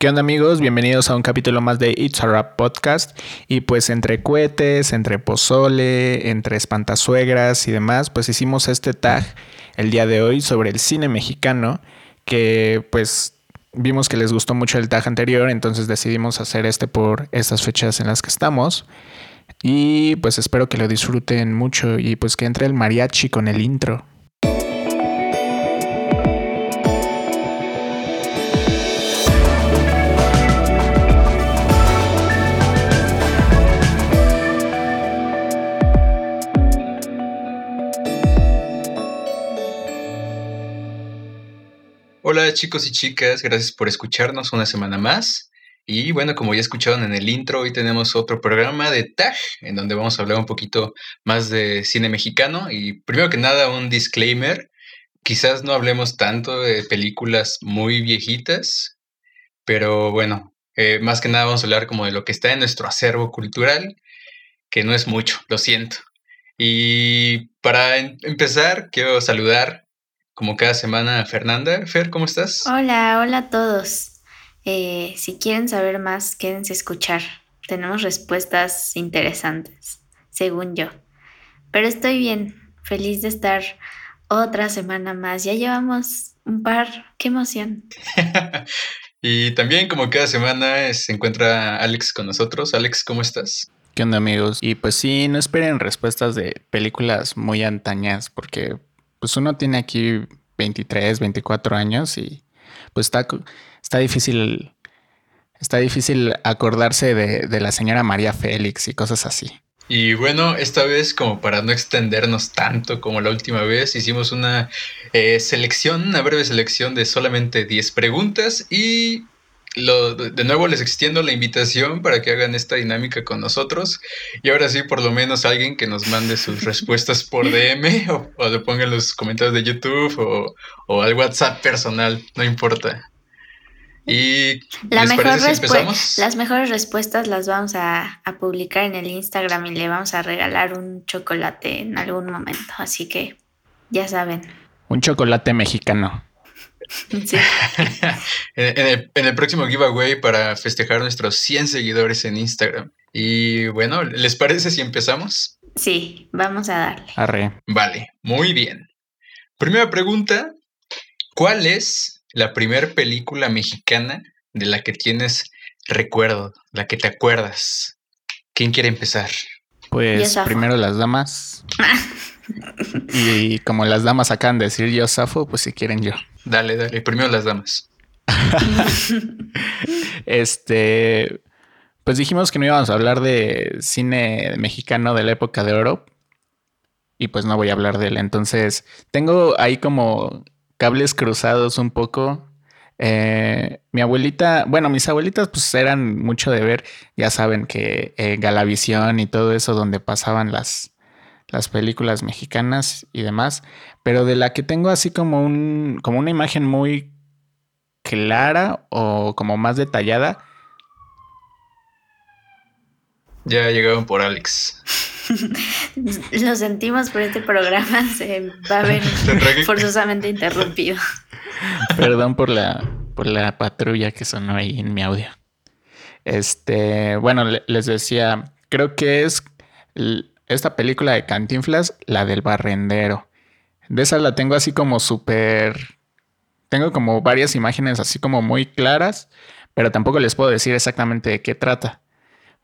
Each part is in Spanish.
¿Qué onda amigos? Bienvenidos a un capítulo más de It's a Rap Podcast. Y pues entre cohetes, entre pozole, entre espantasuegras y demás, pues hicimos este tag el día de hoy sobre el cine mexicano, que pues vimos que les gustó mucho el tag anterior, entonces decidimos hacer este por estas fechas en las que estamos. Y pues espero que lo disfruten mucho y pues que entre el mariachi con el intro. Hola chicos y chicas, gracias por escucharnos una semana más. Y bueno, como ya escucharon en el intro, hoy tenemos otro programa de TAG, en donde vamos a hablar un poquito más de cine mexicano. Y primero que nada, un disclaimer. Quizás no hablemos tanto de películas muy viejitas, pero bueno, eh, más que nada vamos a hablar como de lo que está en nuestro acervo cultural, que no es mucho, lo siento. Y para em-, empezar, quiero saludar como cada semana, Fernanda. Fer, ¿cómo estás? Hola, hola a todos. Eh, si quieren saber más, quédense a escuchar. Tenemos respuestas interesantes, según yo. Pero estoy bien, feliz de estar otra semana más. Ya llevamos un par. ¡Qué emoción! y también, como cada semana, se encuentra Alex con nosotros. Alex, ¿cómo estás? ¿Qué onda amigos? Y pues sí, no esperen respuestas de películas muy antañas porque pues uno tiene aquí 23, 24 años y pues está, está difícil, está difícil acordarse de, la señora María Félix y cosas así. Y bueno, esta vez como para no extendernos tanto como la última vez, hicimos una eh, selección, una breve selección de solamente 10 preguntas y de nuevo les extiendo la invitación para que hagan esta dinámica con nosotros. Y ahora sí, por lo menos alguien que nos mande sus respuestas por DM o, o le ponga en los comentarios de YouTube o, o, al WhatsApp personal, no importa. Y la mejor si las mejores respuestas las vamos a, a publicar en el Instagram y le vamos a regalar un chocolate en algún momento. Así que ya saben. Un chocolate mexicano. en, el, próximo giveaway para festejar nuestros 100 seguidores en Instagram. Y bueno, ¿les parece si empezamos? Sí, vamos a darle. Arre. Vale, muy bien. Primera pregunta, ¿cuál es la primera película mexicana de la que tienes recuerdo, la que te acuerdas? ¿Quién quiere empezar? Pues primero las damas. y como las damas acaban de decir yo Safo, pues si quieren yo. Dale, dale. Primero las damas. este. Pues dijimos que no íbamos a hablar de cine mexicano de la época de oro. Y pues no voy a hablar de él. Entonces, tengo ahí como cables cruzados un poco. Eh, mi abuelita, bueno, mis abuelitas pues eran mucho de ver, ya saben que eh, Galavisión y todo eso donde pasaban las, las películas mexicanas y demás, pero de la que tengo así como un como una imagen muy clara o como más detallada. Ya llegaron por Alex. Lo sentimos, por este programa se va a ver forzosamente interrumpido. Perdón por la por la patrulla que sonó ahí en mi audio. Este, bueno, les decía, creo que es esta película de Cantinflas, la del barrendero. De esa la tengo así como súper... Tengo como varias imágenes así como muy claras, pero tampoco les puedo decir exactamente de qué trata.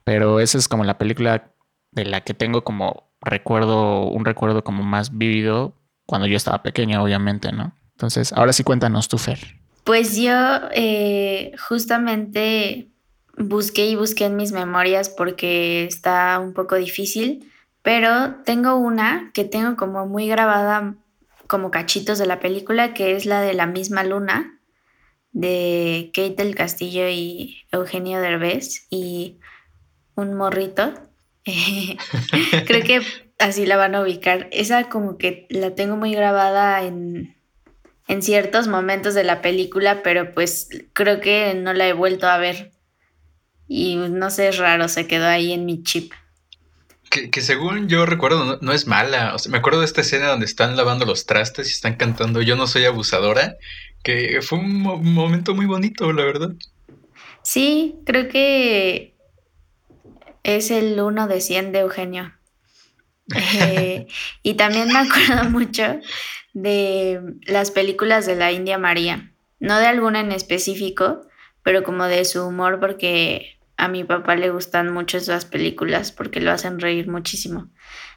Pero esa es como la película de la que tengo como recuerdo, un recuerdo como más vivido cuando yo estaba pequeña, obviamente, ¿no? Entonces, ahora sí cuéntanos tú, Fer. Pues yo eh, justamente busqué y busqué en mis memorias porque está un poco difícil pero tengo una que tengo como muy grabada como cachitos de la película, que es la de La misma luna, de Kate del Castillo y Eugenio Derbez y un morrito. Creo que así la van a ubicar. Esa como que la tengo muy grabada en, en ciertos momentos de la película, pero pues creo que no la he vuelto a ver. Y no sé, es raro, se quedó ahí en mi chip. Que, según yo recuerdo no, es mala. O sea, me acuerdo de esta escena donde están lavando los trastes y están cantando Yo no soy abusadora, que fue un momento muy bonito, la verdad. Sí, creo que es el 1 de 100 de Eugenio. Eh, y también me acuerdo mucho de las películas de la India María. No de alguna en específico, pero como de su humor, porque a mi papá le gustan mucho esas películas porque lo hacen reír muchísimo.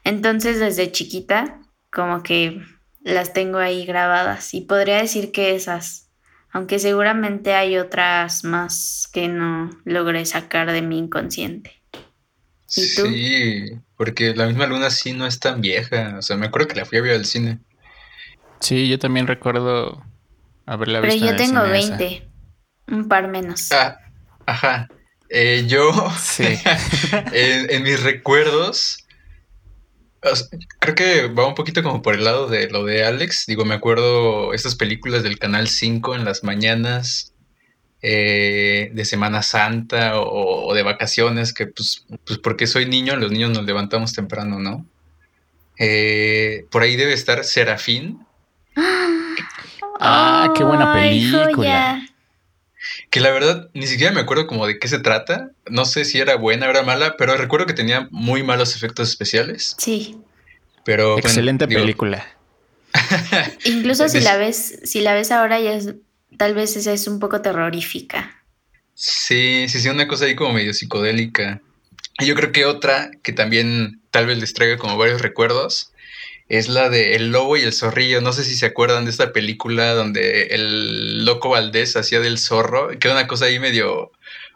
Entonces, desde chiquita, como que las tengo ahí grabadas y podría decir que esas, aunque seguramente hay otras más que no logré sacar de mi inconsciente. ¿Y tú? Sí, porque la misma luna sí no es tan vieja, o sea, me acuerdo que la fui a ver al cine. Sí, yo también recuerdo haberla visto. Pero yo tengo 20, un par menos. Ah, ajá. Eh, yo, sí. en, mis recuerdos, creo que va un poquito como por el lado de lo de Alex. Digo, me acuerdo estas películas del Canal 5 en las mañanas eh, de Semana Santa o, de vacaciones, que pues, pues porque soy niño, los niños nos levantamos temprano, ¿no? Eh, por ahí debe estar Serafín. Ah, qué buena película. Que la verdad ni siquiera me acuerdo como de qué se trata. No sé si era buena o era mala, pero recuerdo que tenía muy malos efectos especiales. Sí. Pero excelente película. Incluso si la ves, si la ves ahora ya es, tal vez esa es un poco terrorífica. Sí, sí, sí, una cosa ahí como medio psicodélica. Y yo creo que otra que también tal vez les traiga como varios recuerdos es la de El Lobo y el Zorrillo. No sé si se acuerdan de esta película donde el loco Valdés hacía del zorro, que era una cosa ahí medio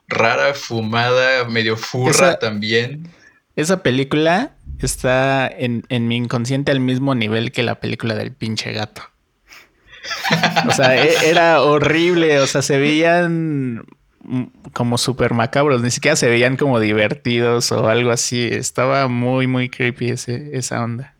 rara, fumada, medio furra también. Esa película está en, en, mi inconsciente al mismo nivel que la película del pinche gato. o sea, e, era horrible, o sea, se veían como súper macabros, ni siquiera se veían como divertidos o algo así. Estaba muy, muy creepy ese, esa onda.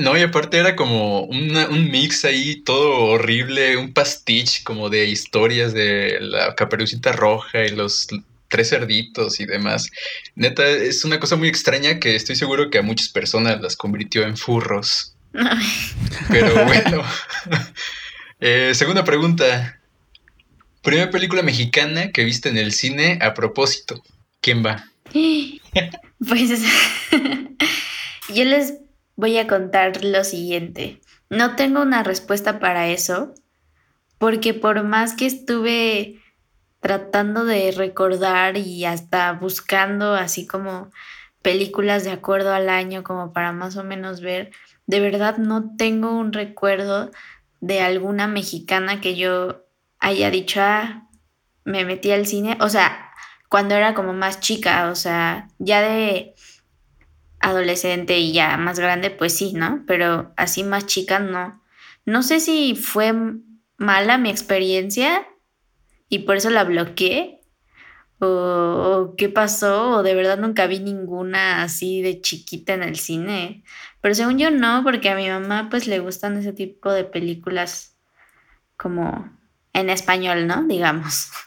No, y aparte era como un mix ahí todo horrible, un pastiche como de historias de la caperucita roja y los tres cerditos y demás. Neta, es una cosa muy extraña que estoy seguro que a muchas personas las convirtió en furros. Pero bueno. Eh, segunda pregunta. Primera película mexicana que viste en el cine a propósito. ¿Quién va? Pues yo les voy a contar lo siguiente. No tengo una respuesta para eso, porque por más que estuve tratando de recordar y hasta buscando así como películas de acuerdo al año como para más o menos ver, de verdad no tengo un recuerdo de alguna mexicana que yo haya dicho, ah, me metí al cine, o sea, cuando era como más chica, o sea, ya de adolescente y ya más grande, pues sí, ¿no? Pero así más chica, no. No sé si fue mala mi experiencia y por eso la bloqueé. O, qué pasó, o de verdad nunca vi ninguna así de chiquita en el cine. Pero según yo no, porque a mi mamá pues le gustan ese tipo de películas como en español, ¿no? Digamos.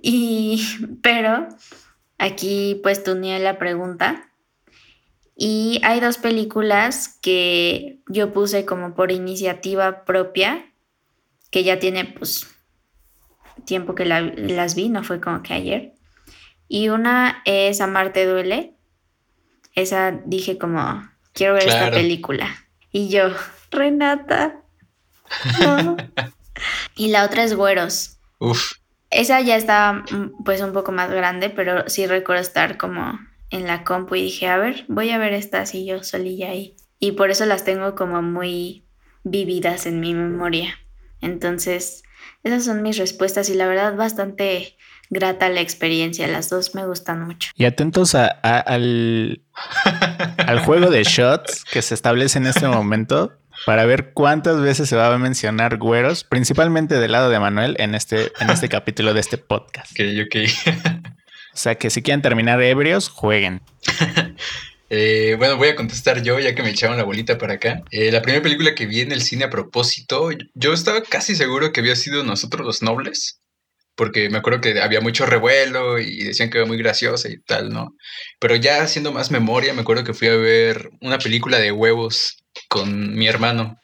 Y, pero aquí pues ni la pregunta y hay dos películas que yo puse como por iniciativa propia, que ya tiene pues tiempo que las vi, no fue como que ayer. Y una es Amarte duele. Esa dije como, quiero ver esta película. Y yo, Renata. y la otra es Güeros. Uf. Esa ya estaba mm, pues un poco más grande, pero sí recuerdo estar como en la compu y dije, a ver, voy a ver estas y yo solilla ahí. Y por eso las tengo como muy vividas en mi memoria. Entonces, esas son mis respuestas y la verdad bastante grata la experiencia. Las dos me gustan mucho. Y atentos al, al juego de shots que se establece en este momento para ver cuántas veces se va a mencionar güeros, principalmente del lado de Manuel en este, en este capítulo de este podcast. Ok, ok. O sea que si quieren terminar ebrios, jueguen. Eh, bueno, voy a contestar yo, ya que me echaron la bolita para acá. Eh, la primera película que vi en el cine a propósito, yo estaba casi seguro que había sido Nosotros los Nobles, porque me acuerdo que había mucho revuelo y decían que era muy graciosa y tal, ¿no? Pero ya haciendo más memoria, me acuerdo que fui a ver una película de huevos con mi hermano.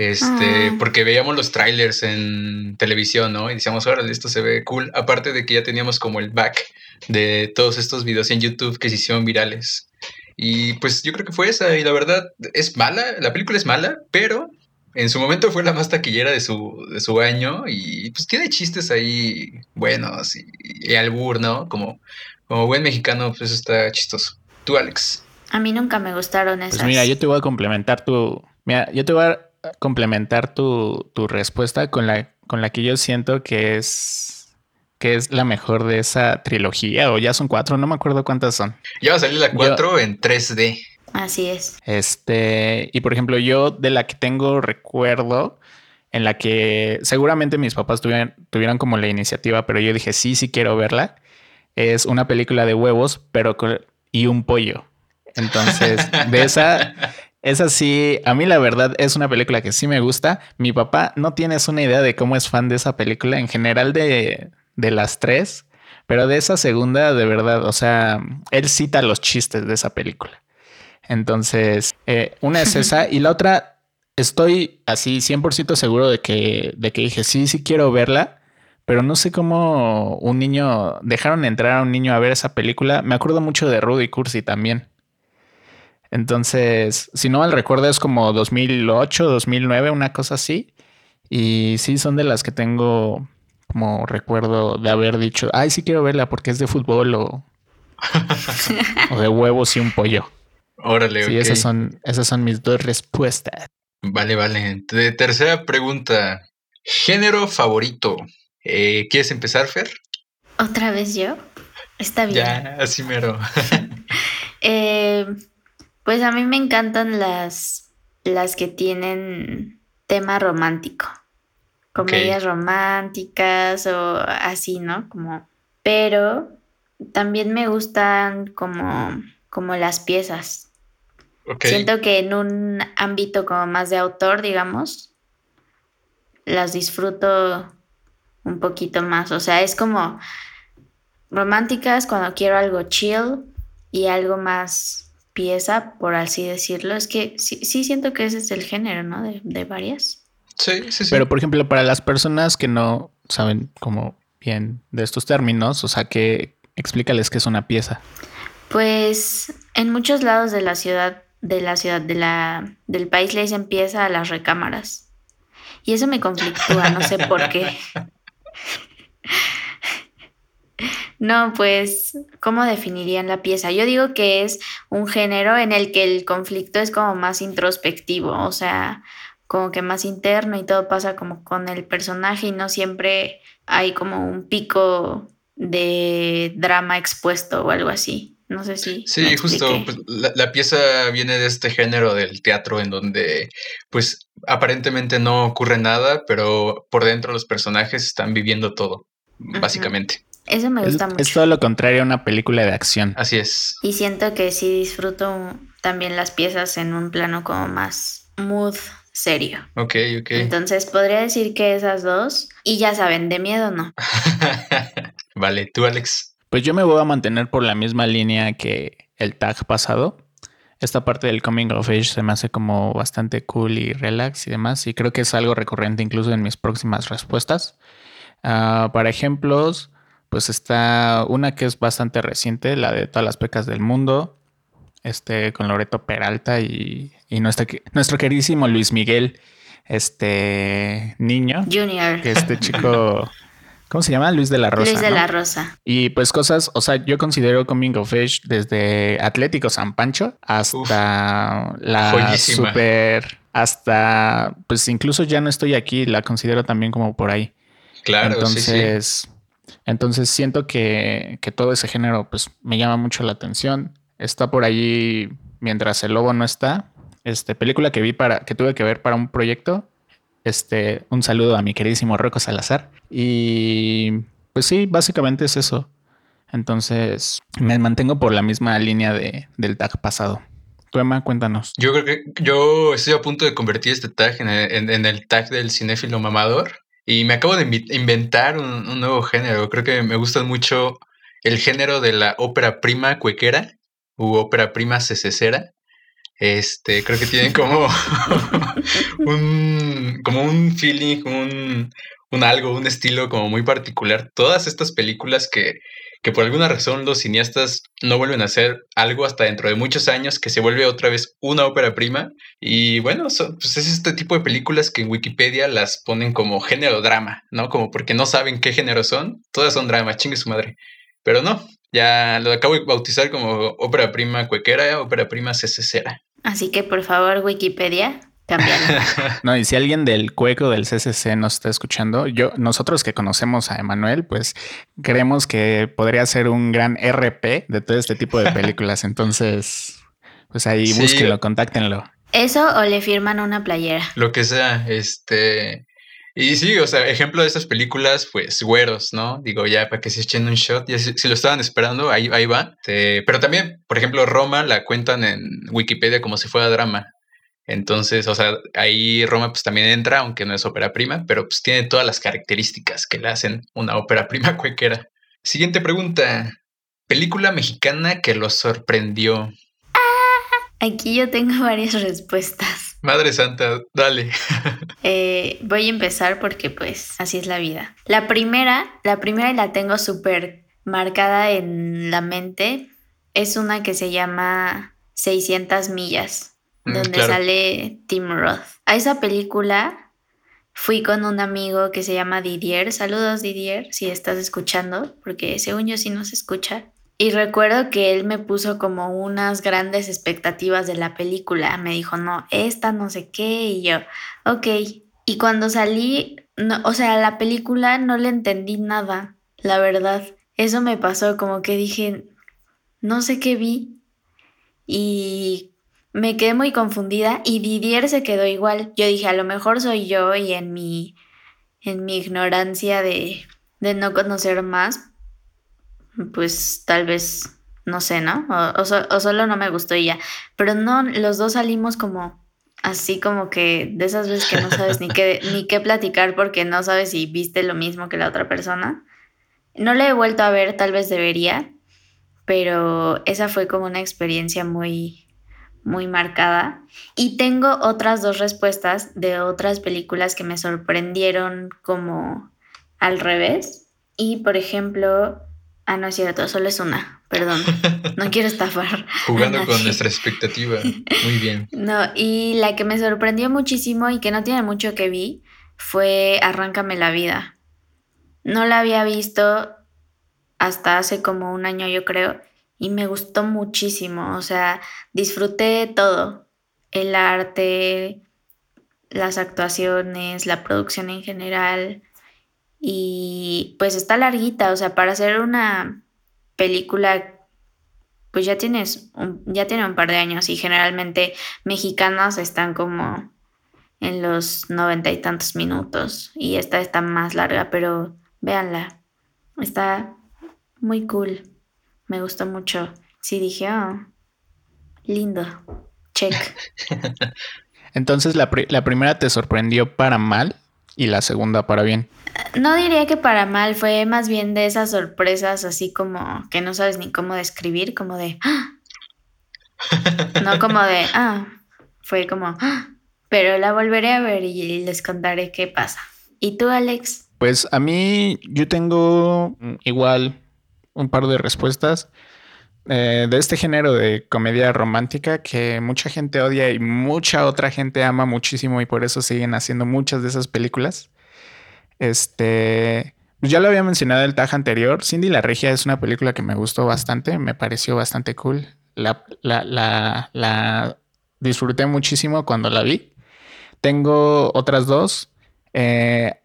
Este, Ah. porque veíamos los trailers en televisión, ¿no? Y decíamos, órale, esto se ve cool. Aparte de que ya teníamos como el back de todos estos videos en YouTube que se hicieron virales. Y pues yo creo que fue esa. Y la verdad, es mala. La película es mala, pero en su momento fue la más taquillera de su, de su año. Y pues tiene chistes ahí buenos y, y albur, ¿no? Como, como buen mexicano, pues está chistoso. Tú, Alex. A mí nunca me gustaron esas. Pues mira, yo te voy a complementar tu. Mira, yo te voy a complementar tu, tu respuesta con la, con la que yo siento que es. que es la mejor de esa trilogía. O ya son cuatro, no me acuerdo cuántas son. Ya va a salir la 4 en 3D. Así es. Este, y por ejemplo, yo de la que tengo recuerdo, en la que seguramente mis papás tuvieron, tuvieron como la iniciativa, pero yo dije, sí, sí quiero verla, es una película de huevos, pero con, y un pollo. Entonces, de esa, esa sí, a mí la verdad es una película que sí me gusta. Mi papá no tienes una idea de cómo es fan de esa película, en general de, de las tres, pero de esa segunda, de verdad, o sea, él cita los chistes de esa película. Entonces, eh, una es esa y la otra, estoy así 100% seguro de que, de que dije, sí, sí quiero verla, pero no sé cómo un niño, dejaron entrar a un niño a ver esa película. Me acuerdo mucho de Rudy Cursi también. Entonces, si no mal recuerdo, es como 2008, 2009, una cosa así. Y sí, son de las que tengo como recuerdo de haber dicho, ay, sí quiero verla porque es de fútbol o, o de huevos y un pollo. Órale, Sí, ok. esas son, esas son mis dos respuestas. Vale, vale. De tercera pregunta. Género favorito. Eh, ¿Quieres empezar, Fer? ¿Otra vez yo? Está bien. Ya, así mero. Eh, pues a mí me encantan las, las que tienen tema romántico. Comedias románticas o así, ¿no? Como, pero también me gustan como, como las piezas. Siento que en un ámbito como más de autor, digamos, las disfruto un poquito más. O sea, es como románticas cuando quiero algo chill y algo más pieza, por así decirlo. Es que sí, sí siento que ese es el género, ¿no? De, de varias. Sí, sí, sí. Pero, por ejemplo, para las personas que no saben como bien de estos términos, o sea, que explícales qué es una pieza. Pues en muchos lados de la ciudad, de la ciudad, de la, del país le dicen pieza a las recámaras. Y eso me conflictúa, no sé por qué. No, pues, ¿cómo definirían la pieza? Yo digo que es un género en el que el conflicto es como más introspectivo, o sea, como que más interno y todo pasa como con el personaje y no siempre hay como un pico de drama expuesto o algo así. No sé si. Sí, justo. pues, la, la pieza viene de este género del teatro en donde, pues, aparentemente no ocurre nada, pero por dentro los personajes están viviendo todo, básicamente. Eso me Es, gusta es mucho. todo lo contrario a una película de acción. Así es. Y siento que sí disfruto también las piezas en un plano como más mood serio. Ok, ok. Entonces podría decir que esas dos. Y ya saben, de miedo no. vale, tú, Alex. Pues yo me voy a mantener por la misma línea que el tag pasado. Esta parte del coming of age se me hace como bastante cool y relax y demás. Y creo que es algo recurrente incluso en mis próximas respuestas. Ah, para ejemplos, pues está una que es bastante reciente, la de todas las pecas del mundo. Este, con Loreto Peralta y, y nuestro, nuestro queridísimo Luis Miguel, este niño. Junior. Que este chico. ¿Cómo se llama? Luis de la Rosa. Luis de ¿no? la Rosa. Y pues cosas, o sea, yo considero Coming of Age desde Atlético San Pancho hasta la joyísima. super, hasta, pues incluso ya no estoy aquí, la considero también como por ahí. Claro, sí, sí. Entonces, siento que, que todo ese género pues me llama mucho la atención. Está por allí mientras el lobo no está. Este película que vi para, que tuve que ver para un proyecto. Este, un saludo a mi queridísimo Rocco Salazar. Y pues sí, básicamente es eso. Entonces me mantengo por la misma línea de, del tag pasado. Tú, Emma, cuéntanos. Yo creo que yo estoy a punto de convertir este tag en el, en- en el tag del cinéfilo mamador. Y me acabo de inventar un, un nuevo género. Creo que me gusta mucho el género de la ópera prima cuequera u ópera prima cecesera. Este, creo que tienen como un, como un feeling, un, un algo, un estilo como muy particular. Todas estas películas que, que por alguna razón los cineastas no vuelven a hacer algo hasta dentro de muchos años, que se vuelve otra vez una ópera prima. Y bueno, pues es este tipo de películas que en Wikipedia las ponen como género drama, ¿no? Como porque no saben qué género son. Todas son drama, chingue su madre. Pero no, ya lo acabo de bautizar como ópera prima cuequera, ópera prima cecesera. Así que por favor, Wikipedia, no, y si alguien del cueco del CCC nos está escuchando, yo, nosotros que conocemos a Emanuel, pues creemos que podría ser un gran RP de todo este tipo de películas. Entonces, pues ahí búsquenlo, contáctenlo. Eso o le firman una playera. Lo que sea, este. Y sí, o sea, ejemplo de estas películas, pues güeros, ¿no? Digo, ya para que se echen un shot, ya si, lo estaban esperando, ahí, ahí va. pero también, por ejemplo, Roma la cuentan en Wikipedia como si fuera drama. Entonces, o sea, ahí Roma pues también entra, aunque no es ópera prima, pero pues tiene todas las características que le hacen una ópera prima cualquiera. Siguiente pregunta. Película mexicana que los sorprendió. Aquí yo tengo varias respuestas. Madre Santa, dale. Eh, voy a empezar porque pues así es la vida. La primera, la primera y la tengo súper marcada en la mente, es una que se llama 600 millas. Mm, donde sale Tim Roth. A esa película fui con un amigo que se llama Didier. Saludos Didier, si estás escuchando, porque según yo sí nos escucha. Y recuerdo que él me puso como unas grandes expectativas de la película. Me dijo, no, esta no sé qué. Y yo, ok. Y cuando salí, no, o sea, la película no le entendí nada, la verdad. Eso me pasó, como que dije, no sé qué vi. Y me quedé muy confundida y Didier se quedó igual. Yo dije, a lo mejor soy yo y en mi, en mi ignorancia de, de no conocer más, pues tal vez, no sé, ¿no? O, o, solo no me gustó y ya. Pero no, los dos salimos como así como que de esas veces que no sabes ni qué, ni qué platicar porque no sabes si viste lo mismo que la otra persona. No le he vuelto a ver, tal vez debería, pero esa fue como una experiencia muy, muy marcada. Y tengo otras dos respuestas de otras películas que me sorprendieron como al revés. Y por ejemplo, ah, no es cierto, solo es una, perdón, no quiero estafar. Jugando con nuestra expectativa, muy bien. No, y la que me sorprendió muchísimo y que no tiene mucho que vi fue Arráncame la vida. No la había visto hasta hace como un año, yo creo y me gustó muchísimo, o sea, disfruté todo, el arte, las actuaciones, la producción en general y pues está larguita, o sea, para hacer una película pues ya tienes ya tiene un par de años y generalmente mexicanas están como en los noventa y tantos minutos y esta está más larga, pero véanla, está muy cool. Me gustó mucho. Sí, dije, oh, lindo. Check. Entonces, la, la primera te sorprendió para mal y la segunda para bien. No diría que para mal, fue más bien de esas sorpresas así como que no sabes ni cómo describir, como de... ¡Ah! No como de... Ah, fue como... ¡Ah! Pero la volveré a ver y les contaré qué pasa. ¿Y tú, Alex? Pues a mí yo tengo igual un par de respuestas eh, de este género de comedia romántica que mucha gente odia y mucha otra gente ama muchísimo y por eso siguen haciendo muchas de esas películas. Este, ya lo había mencionado el tag anterior. Cindy la Regia es una película que me gustó bastante, me pareció bastante cool. La, la, la, disfruté muchísimo cuando la vi. Tengo otras dos. Eh,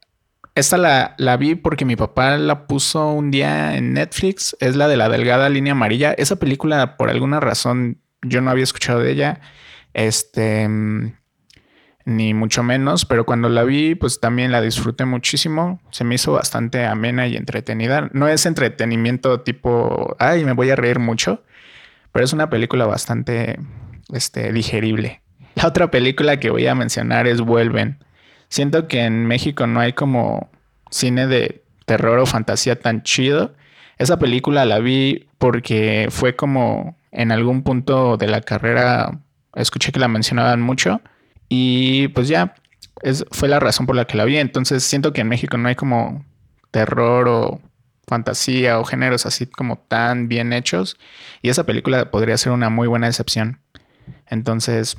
esta la, la, vi porque mi papá la puso un día en Netflix. Es la de la delgada línea amarilla. Esa película, por alguna razón, yo no había escuchado de ella. Este. Ni mucho menos. Pero cuando la vi, pues también la disfruté muchísimo. Se me hizo bastante amena y entretenida. No es entretenimiento tipo. Ay, me voy a reír mucho. Pero es una película bastante este, digerible. La otra película que voy a mencionar es Vuelven. Siento que en México no hay como cine de terror o fantasía tan chido. Esa película la vi porque fue como en algún punto de la carrera escuché que la mencionaban mucho y pues ya, fue la razón por la que la vi. Entonces siento que en México no hay como terror o fantasía o géneros así como tan bien hechos y esa película podría ser una muy buena excepción. Entonces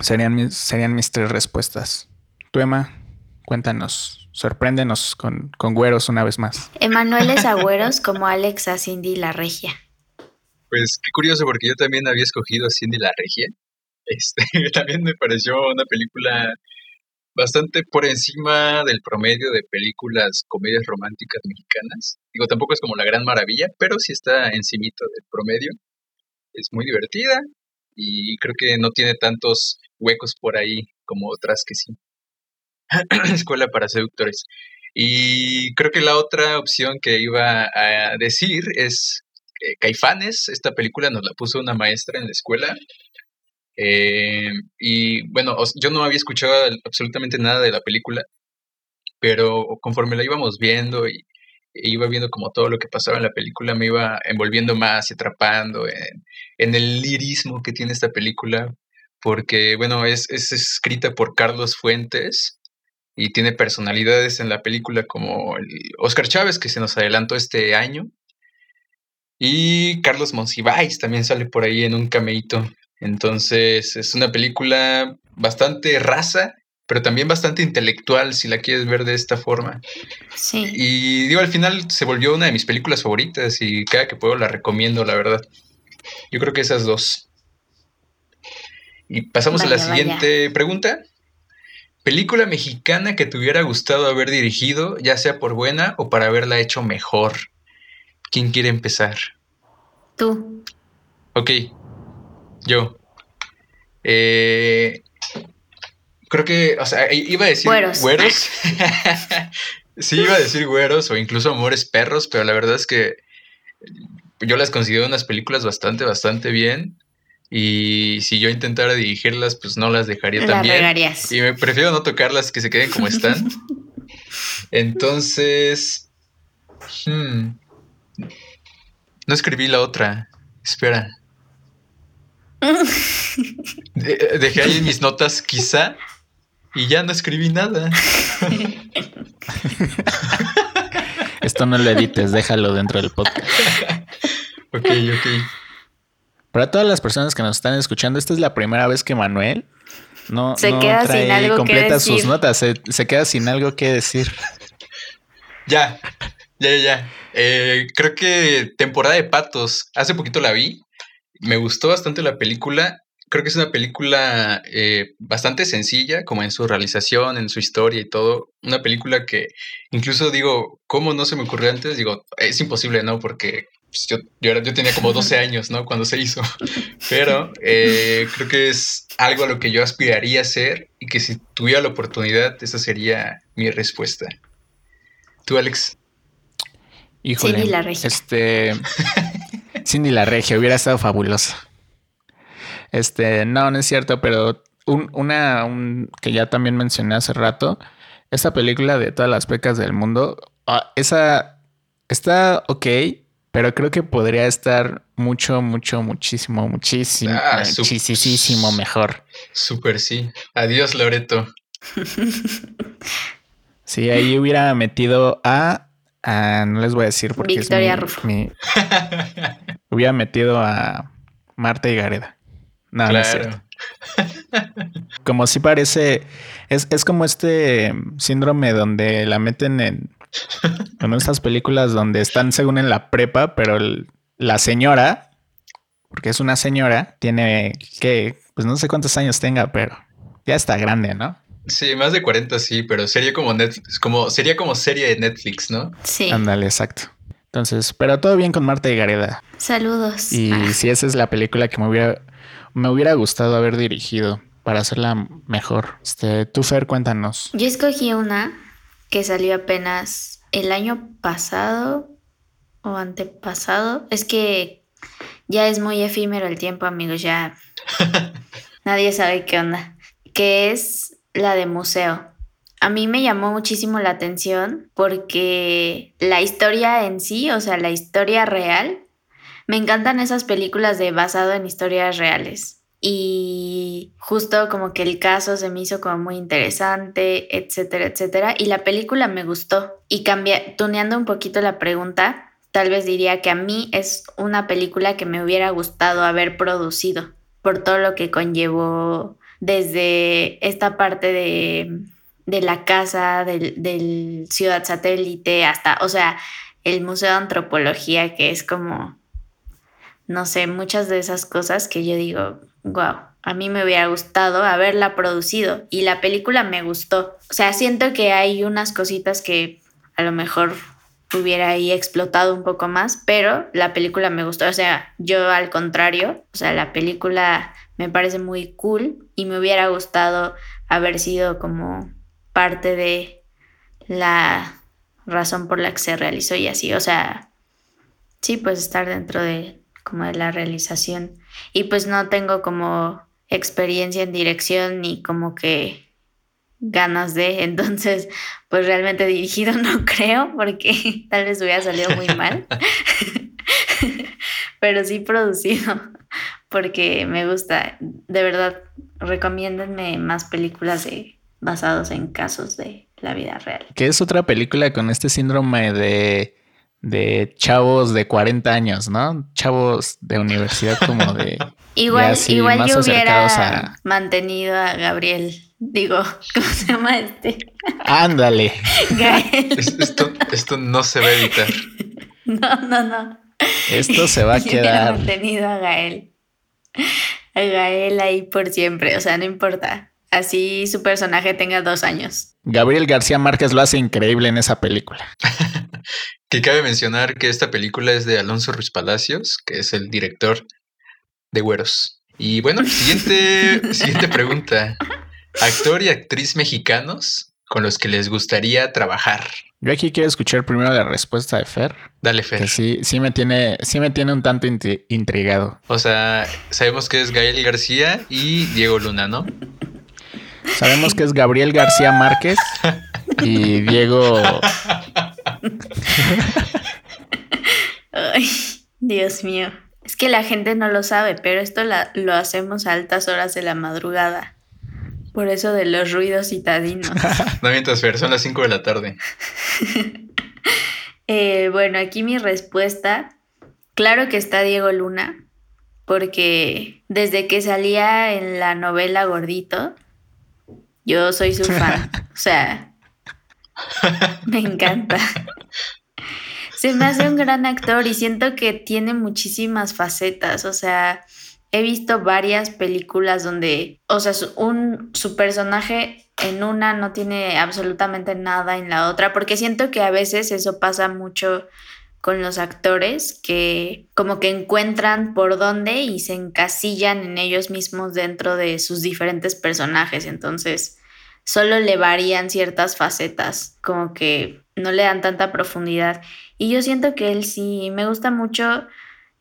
serían serían mis tres respuestas. Tu Emma, cuéntanos, sorpréndenos con, con güeros una vez más. Emanuel es agüeros como Alex a Cindy la Regia. Pues qué curioso, porque yo también había escogido a Cindy la Regia. Este, también me pareció una película bastante por encima del promedio de películas comedias románticas mexicanas. Digo, tampoco es como la gran maravilla, pero sí está encimito del promedio. Es muy divertida y creo que no tiene tantos huecos por ahí como otras que sí. Escuela para seductores. Y creo que la otra opción que iba a decir es eh, Caifanes, esta película nos la puso una maestra en la escuela. Eh, y bueno, yo no había escuchado absolutamente nada de la película, pero conforme la íbamos viendo y e iba viendo como todo lo que pasaba en la película, me iba envolviendo más y atrapando en, el lirismo que tiene esta película, porque bueno, es, es escrita por Carlos Fuentes y tiene personalidades en la película como el Oscar Chávez, que se nos adelantó este año, y Carlos Monsiváis también sale por ahí en un cameíto. Entonces es una película bastante rasa, pero también bastante intelectual si la quieres ver de esta forma. Sí. Y digo, al final se volvió una de mis películas favoritas y cada que puedo la recomiendo, la verdad. Yo creo que esas dos. Y pasamos a la siguiente pregunta. Película mexicana que te hubiera gustado haber dirigido, ya sea por buena o para haberla hecho mejor. ¿Quién quiere empezar? Tú. Ok, yo. Eh, creo que, o sea, iba a decir güeros. sí, iba a decir güeros o incluso amores perros, pero la verdad es que yo las considero unas películas bastante, bastante bien. Y si yo intentara dirigirlas, pues no las dejaría tan bien. Y me prefiero no tocarlas que se queden como están. Entonces. Hmm, no escribí la otra. Espera. dejé ahí mis notas, quizá, y ya no escribí nada. Esto no lo edites, déjalo dentro del podcast. ok, ok. Para todas las personas que nos están escuchando, esta es la primera vez que Manuel no, se queda sin algo completa sus notas, se, se, queda sin algo que decir. Ya, ya, ya. Eh, creo que temporada de patos. Hace poquito la vi. Me gustó bastante la película. Creo que es una película eh, bastante sencilla, como en su realización, en su historia y todo. Una película que incluso digo, ¿cómo no se me ocurrió antes? Digo, es imposible, ¿no? Porque pues, yo, yo, yo, tenía como 12 años, ¿no? Cuando se hizo. Pero eh, creo que es algo a lo que yo aspiraría a ser y que si tuviera la oportunidad, esa sería mi respuesta. ¿Tú, Alex? Híjole, Cindy la Regia. Este. Cindy la Regia, hubiera estado fabuloso. Este, no, no es cierto, pero una que ya también mencioné hace rato, esta película de todas las pecas del mundo, ah, esa está ok, pero creo que podría estar mucho, mucho, muchísimo, muchísimo, ah, muchísimo mejor. Súper sí. Adiós, Loreto. sí, ahí hubiera metido a Ah, no les voy a decir porque Victoria es mi, hubiera metido a Marta y Gareda. No, no es cierto. Como si parece, es, es, como este síndrome donde la meten en, en estas películas donde están según en la prepa, pero la señora, porque es una señora, tiene que, pues no sé cuántos años tenga, pero ya está grande, ¿no? Sí, más de 40 sí, pero sería como Netflix, como, sería como serie de Netflix, ¿no? Sí. Ándale, exacto. Entonces, pero todo bien con Marta y Gareda. Saludos. Y ah. si esa es la película que me hubiera, me hubiera gustado haber dirigido para hacerla mejor. Este, tú, Fer, cuéntanos. Yo escogí una que salió apenas el año pasado o antepasado. Es que ya es muy efímero el tiempo, amigos, ya nadie sabe qué onda. Que es la de museo. A mí me llamó muchísimo la atención porque la historia en sí, o sea, la historia real, me encantan esas películas de basado en historias reales. Y justo como que el caso se me hizo como muy interesante, etcétera, etcétera. Y la película me gustó. Y cambia, tuneando un poquito la pregunta, tal vez diría que a mí es una película que me hubiera gustado haber producido por todo lo que conllevó desde esta parte de, de la casa, del, del ciudad satélite, hasta, o sea, el Museo de Antropología, que es como, no sé, muchas de esas cosas que yo digo, wow, a mí me hubiera gustado haberla producido y la película me gustó. O sea, siento que hay unas cositas que a lo mejor hubiera ahí explotado un poco más, pero la película me gustó. O sea, yo al contrario, o sea, la película me parece muy cool y me hubiera gustado haber sido como parte de la razón por la que se realizó y así. O sea, sí, pues estar dentro de como de la realización. Y pues no tengo como experiencia en dirección ni como que ganas de, entonces pues realmente dirigido no creo porque tal vez hubiera salido muy mal, pero sí producido porque me gusta, de verdad, recomiéndenme más películas de, basados en casos de la vida real. Que es otra película con este síndrome de de chavos de 40 años, ¿no? Chavos de universidad como de... igual igual yo hubiera mantenido a Gabriel. Digo, ¿cómo se llama este? Ándale. Gael. Esto, esto no se va a editar. No, no, no. Esto se va a Yo hubiera quedar. mantenido a Gael. A Gael ahí por siempre, o sea, no importa. Así su personaje tenga dos años. Gabriel García Márquez lo hace increíble en esa película. Que cabe mencionar que esta película es de Alonso Ruiz Palacios, que es el director de Güeros. Y bueno, siguiente, siguiente pregunta. Actor y actriz mexicanos con los que les gustaría trabajar. Yo aquí quiero escuchar primero la respuesta de Fer, Dale, que Fer. sí, sí me tiene, sí me tiene un tanto intri- intrigado. O sea, sabemos que es Gael García y Diego Luna, ¿no? Sabemos que es Gabriel García Márquez y Diego. Ay, Dios mío. Es que la gente no lo sabe, pero esto la- lo hacemos a altas horas de la madrugada. Por eso de los ruidos citadinos. No mientas, Fer, son las 5 de la tarde. Eh, bueno, aquí mi respuesta. Claro que está Diego Luna, porque desde que salía en la novela Gordito, yo soy su fan. O sea, me encanta. Se me hace un gran actor y siento que tiene muchísimas facetas. O sea, he visto varias películas donde, o sea, su, un, su personaje en una no tiene absolutamente nada en la otra, porque siento que a veces eso pasa mucho con los actores que como que encuentran por dónde y se encasillan en ellos mismos dentro de sus diferentes personajes. Entonces, solo le varían ciertas facetas, como que no le dan tanta profundidad. Y yo siento que él sí, me gusta mucho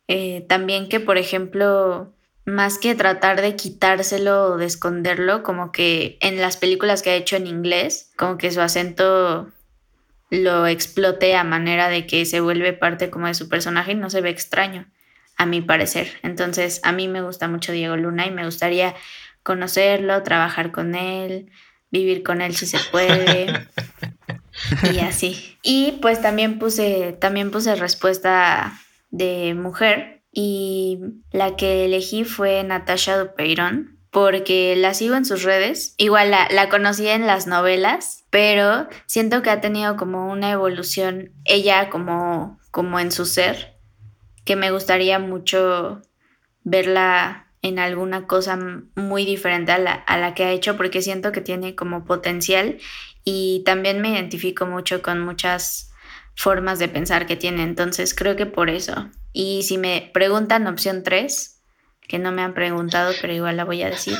eh, también que, por ejemplo, más que tratar de quitárselo o de esconderlo, como que en las películas que ha hecho en inglés, como que su acento lo explote a manera de que se vuelve parte como de su personaje y no se ve extraño, a mi parecer. Entonces, a mí me gusta mucho Diego Luna y me gustaría conocerlo, trabajar con él, vivir con él si se puede. y así. Y pues también puse, también puse respuesta de mujer y la que elegí fue Natasha Dupeirón porque la sigo en sus redes. Igual la, la conocí en las novelas, pero siento que ha tenido como una evolución ella como, como en su ser, que me gustaría mucho verla en alguna cosa muy diferente a la, a la que ha hecho porque siento que tiene como potencial y también me identifico mucho con muchas formas de pensar que tiene, entonces creo que por eso. Y si me preguntan opción 3, que no me han preguntado, pero igual la voy a decir,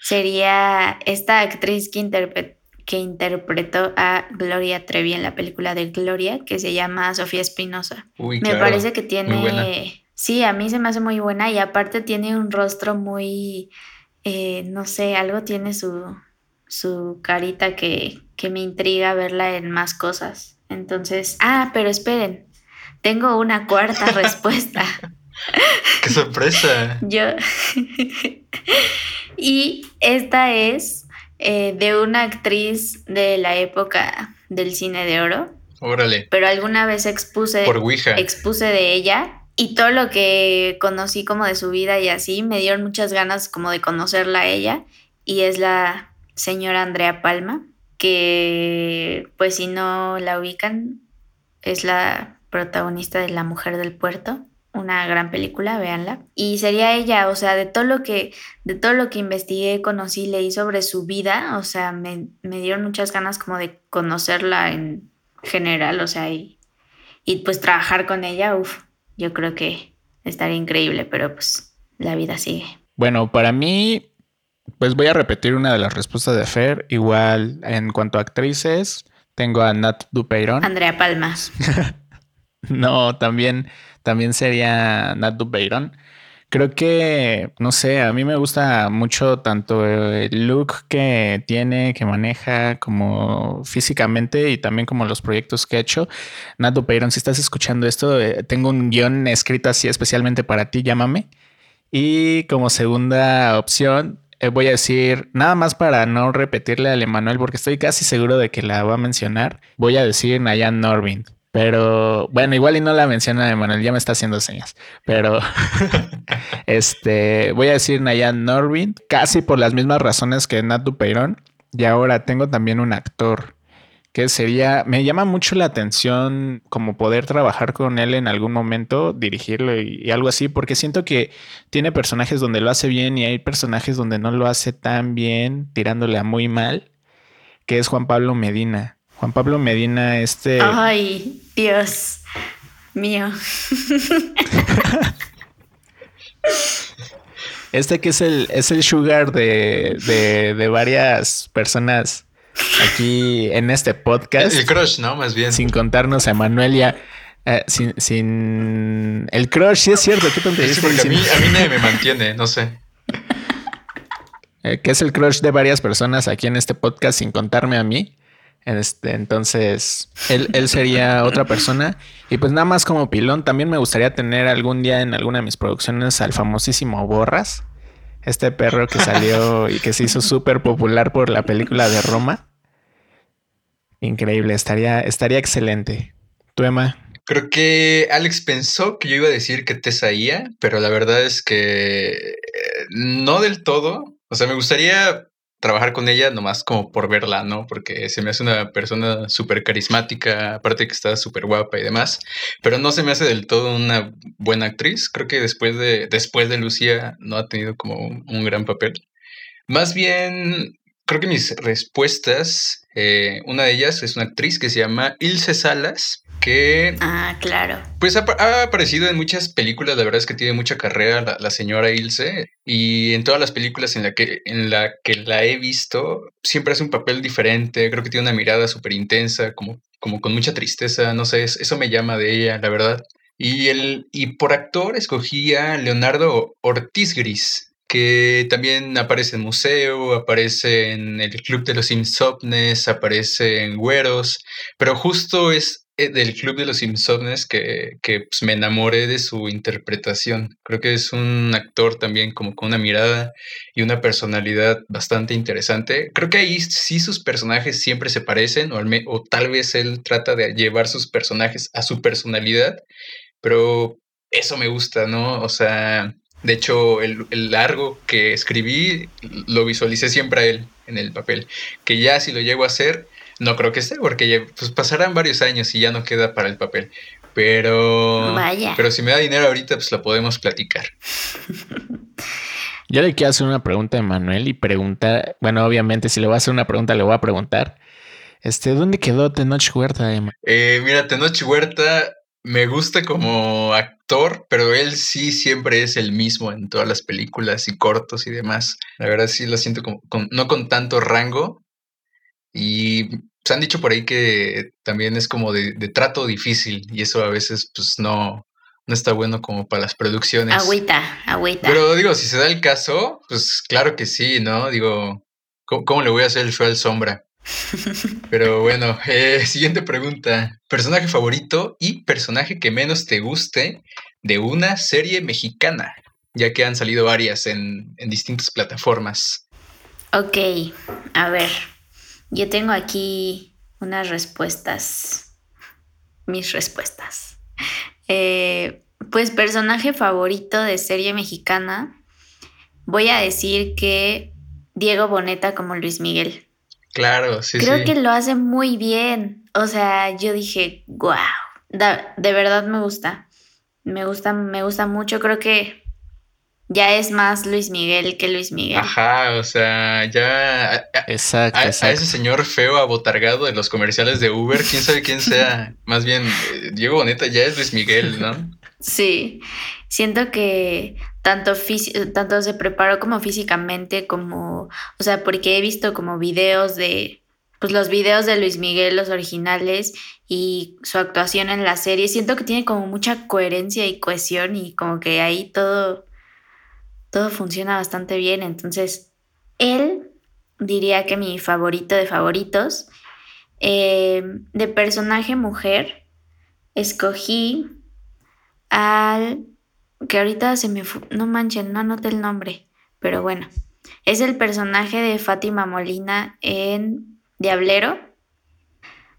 sería esta actriz que, interpre que interpretó a Gloria Trevi en la película de Gloria, que se llama Sofía Espinosa. Me claro, parece que tiene... Sí, a mí se me hace muy buena y aparte tiene un rostro muy, eh, no sé, algo tiene su, su carita que, que me intriga verla en más cosas. Entonces, ah, pero esperen, tengo una cuarta respuesta. ¡Qué sorpresa! Yo. y esta es eh, de una actriz de la época del cine de oro. Órale. Pero alguna vez expuse. Por Ouija. Expuse de ella. Y todo lo que conocí como de su vida y así, me dieron muchas ganas como de conocerla a ella. Y es la señora Andrea Palma, que pues si no la ubican, es la protagonista de La Mujer del Puerto una gran película, véanla. Y sería ella, o sea, de todo lo que, de todo lo que investigué, conocí, leí sobre su vida, o sea, me, dieron muchas ganas como de conocerla en general, o sea, y, y pues trabajar con ella, uff, yo creo que estaría increíble, pero pues la vida sigue. Bueno, para mí, pues voy a repetir una de las respuestas de Fer. Igual, en cuanto a actrices, tengo a Nat Dupeyron. Andrea Palmas. no, también también sería Nat Dubeyron. Creo que, no sé, a mí me gusta mucho tanto el look que tiene, que maneja, como físicamente y también como los proyectos que ha hecho. Nat Dubeyron, si estás escuchando esto, eh, tengo un guion escrito así especialmente para ti, llámame. Y como segunda opción, eh, voy a decir, nada más para no repetirle al Emanuel, porque estoy casi seguro de que la va a mencionar, voy a decir Nayan Norvin. Pero bueno, igual y no la menciona Emanuel, ya me está haciendo señas. Pero este voy a decir Nayan Norvin, casi por las mismas razones que Nat Dupeirón. Y ahora tengo también un actor que sería, me llama mucho la atención como poder trabajar con él en algún momento, dirigirlo y, y, algo así, porque siento que tiene personajes donde lo hace bien y hay personajes donde no lo hace tan bien, tirándole a muy mal, que es Juan Pablo Medina. Juan Pablo Medina, este. Ay, Dios mío. Este que es el, es el sugar de, de, varias personas aquí en este podcast. El crush, ¿no? Más bien. Sin contarnos a Emanuelia. Eh, sin, sin, El crush, sí es cierto. ¿Qué tontería sí, porque a, mí, a mí nadie me mantiene, no sé. Eh, que es el crush de varias personas aquí en este podcast sin contarme a mí. Este, entonces, él, sería otra persona. Y pues nada más como pilón, también me gustaría tener algún día en alguna de mis producciones al famosísimo Borras. Este perro que salió y que se hizo súper popular por la película de Roma. Increíble, estaría, estaría excelente. ¿Tú, Emma? Creo que Alex pensó que yo iba a decir que Tesaía, pero la verdad es que eh, no del todo. O sea, me gustaría trabajar con ella nomás como por verla, ¿no? Porque se me hace una persona súper carismática, aparte que está súper guapa y demás, pero no se me hace del todo una buena actriz. Creo que después de, después de Lucía no ha tenido como un, gran papel. Más bien, creo que mis respuestas, eh, una de ellas es una actriz que se llama Ilse Salas, que... Ah, claro. Pues ha, aparecido en muchas películas, la verdad es que tiene mucha carrera la, señora Ilse, y en todas las películas en la, que, en la que la he visto, siempre hace un papel diferente, creo que tiene una mirada súper intensa, como, como con mucha tristeza, no sé, eso me llama de ella, la verdad. Y, el, y por actor escogí a Leonardo Ortiz Gris, que también aparece en Museo, aparece en el Club de los Insomnes, aparece en Güeros, pero justo es del Club de los Insomnes que, que pues, me enamoré de su interpretación. Creo que es un actor también como con una mirada y una personalidad bastante interesante. Creo que ahí sí sus personajes siempre se parecen o, o tal vez él trata de llevar sus personajes a su personalidad, pero eso me gusta, ¿no? O sea, de hecho, el, el, largo que escribí lo visualicé siempre a él en el papel. Que ya si lo llego a hacer, no creo que esté, porque pues, pasarán varios años y ya no queda para el papel. Pero. Pero si me da dinero ahorita, pues lo podemos platicar. Yo le quiero hacer una pregunta a Manuel y preguntar. Bueno, obviamente, si le voy a hacer una pregunta, le voy a preguntar. Este, ¿dónde quedó Tenoch Huerta, eh, mira, Tenoch Huerta me gusta como actor, pero él sí siempre es el mismo en todas las películas y cortos y demás. La verdad sí lo siento como no con tanto rango, y se han dicho por ahí que también es como de, trato difícil y eso a veces pues no, no está bueno como para las producciones. Agüita, agüita. Pero digo, si se da el caso, pues claro que sí, ¿no? Digo, ¿cómo, le voy a hacer el show al sombra? Pero bueno, eh, siguiente pregunta. Personaje favorito y personaje que menos te guste de una serie mexicana, ya que han salido varias en, en distintas plataformas. Ok, a ver, yo tengo aquí unas respuestas, mis respuestas. Eh, pues personaje favorito de serie mexicana, voy a decir que Diego Boneta como Luis Miguel. Claro, sí, Creo que lo hace muy bien. O sea, yo dije, wow, de verdad me gusta. Me gusta, me gusta mucho. Creo que ya es más Luis Miguel que Luis Miguel. Ajá, o sea, ya. Exacto, a, exacto. a ese señor feo abotargado de los comerciales de Uber, quién sabe quién sea. Más bien, eh, Diego Boneta ya es Luis Miguel, ¿no? Sí, siento que tanto, tanto se preparó como físicamente, como, o sea, porque he visto como videos de, pues los videos de Luis Miguel, los originales, y su actuación en la serie, siento que tiene como mucha coherencia y cohesión y como que ahí todo, todo funciona bastante bien, entonces, él diría que mi favorito de favoritos, eh, de personaje mujer, escogí al que ahorita se me no manchen, no anoté el nombre, pero bueno, es el personaje de Fátima Molina en Diablero.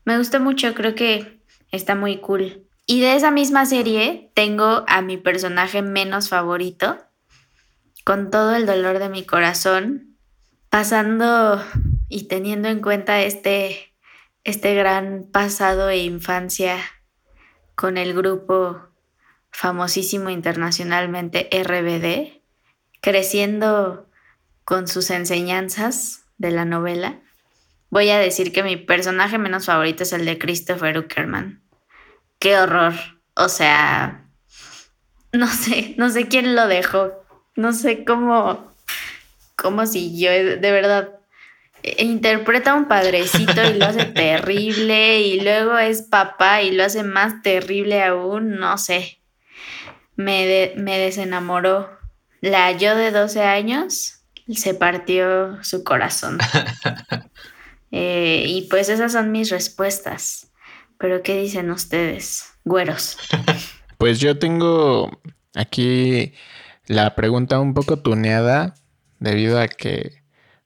Me gusta mucho, creo que está muy cool. Y de esa misma serie tengo a mi personaje menos favorito, con todo el dolor de mi corazón, pasando y teniendo en cuenta este, este gran pasado e infancia con el grupo famosísimo internacionalmente RBD, creciendo con sus enseñanzas de la novela, voy a decir que mi personaje menos favorito es el de Christopher Uckerman. Qué horror. O sea, no sé, no sé quién lo dejó. No sé cómo, cómo siguió, de verdad. Interpreta a un padrecito y lo hace terrible y luego es papá y lo hace más terrible aún, no sé me, me desenamoró. La yo de 12 años se partió su corazón. eh, y pues esas son mis respuestas. Pero ¿qué dicen ustedes, güeros? Pues yo tengo aquí la pregunta un poco tuneada debido a que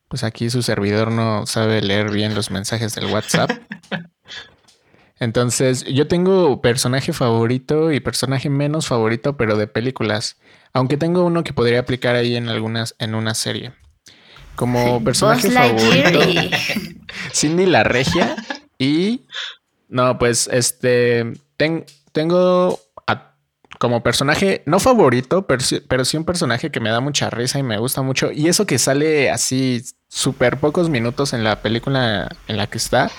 pues aquí su servidor no sabe leer bien los mensajes del WhatsApp. Entonces, yo tengo personaje favorito y personaje menos favorito, pero de películas. Aunque tengo uno que podría aplicar ahí en algunas, en una serie. Como personaje favorito. Cindy la Regia. Y. No, pues este. tengo como personaje, no favorito, pero sí, pero sí un personaje que me da mucha risa y me gusta mucho. Y eso que sale así súper pocos minutos en la película en la que está.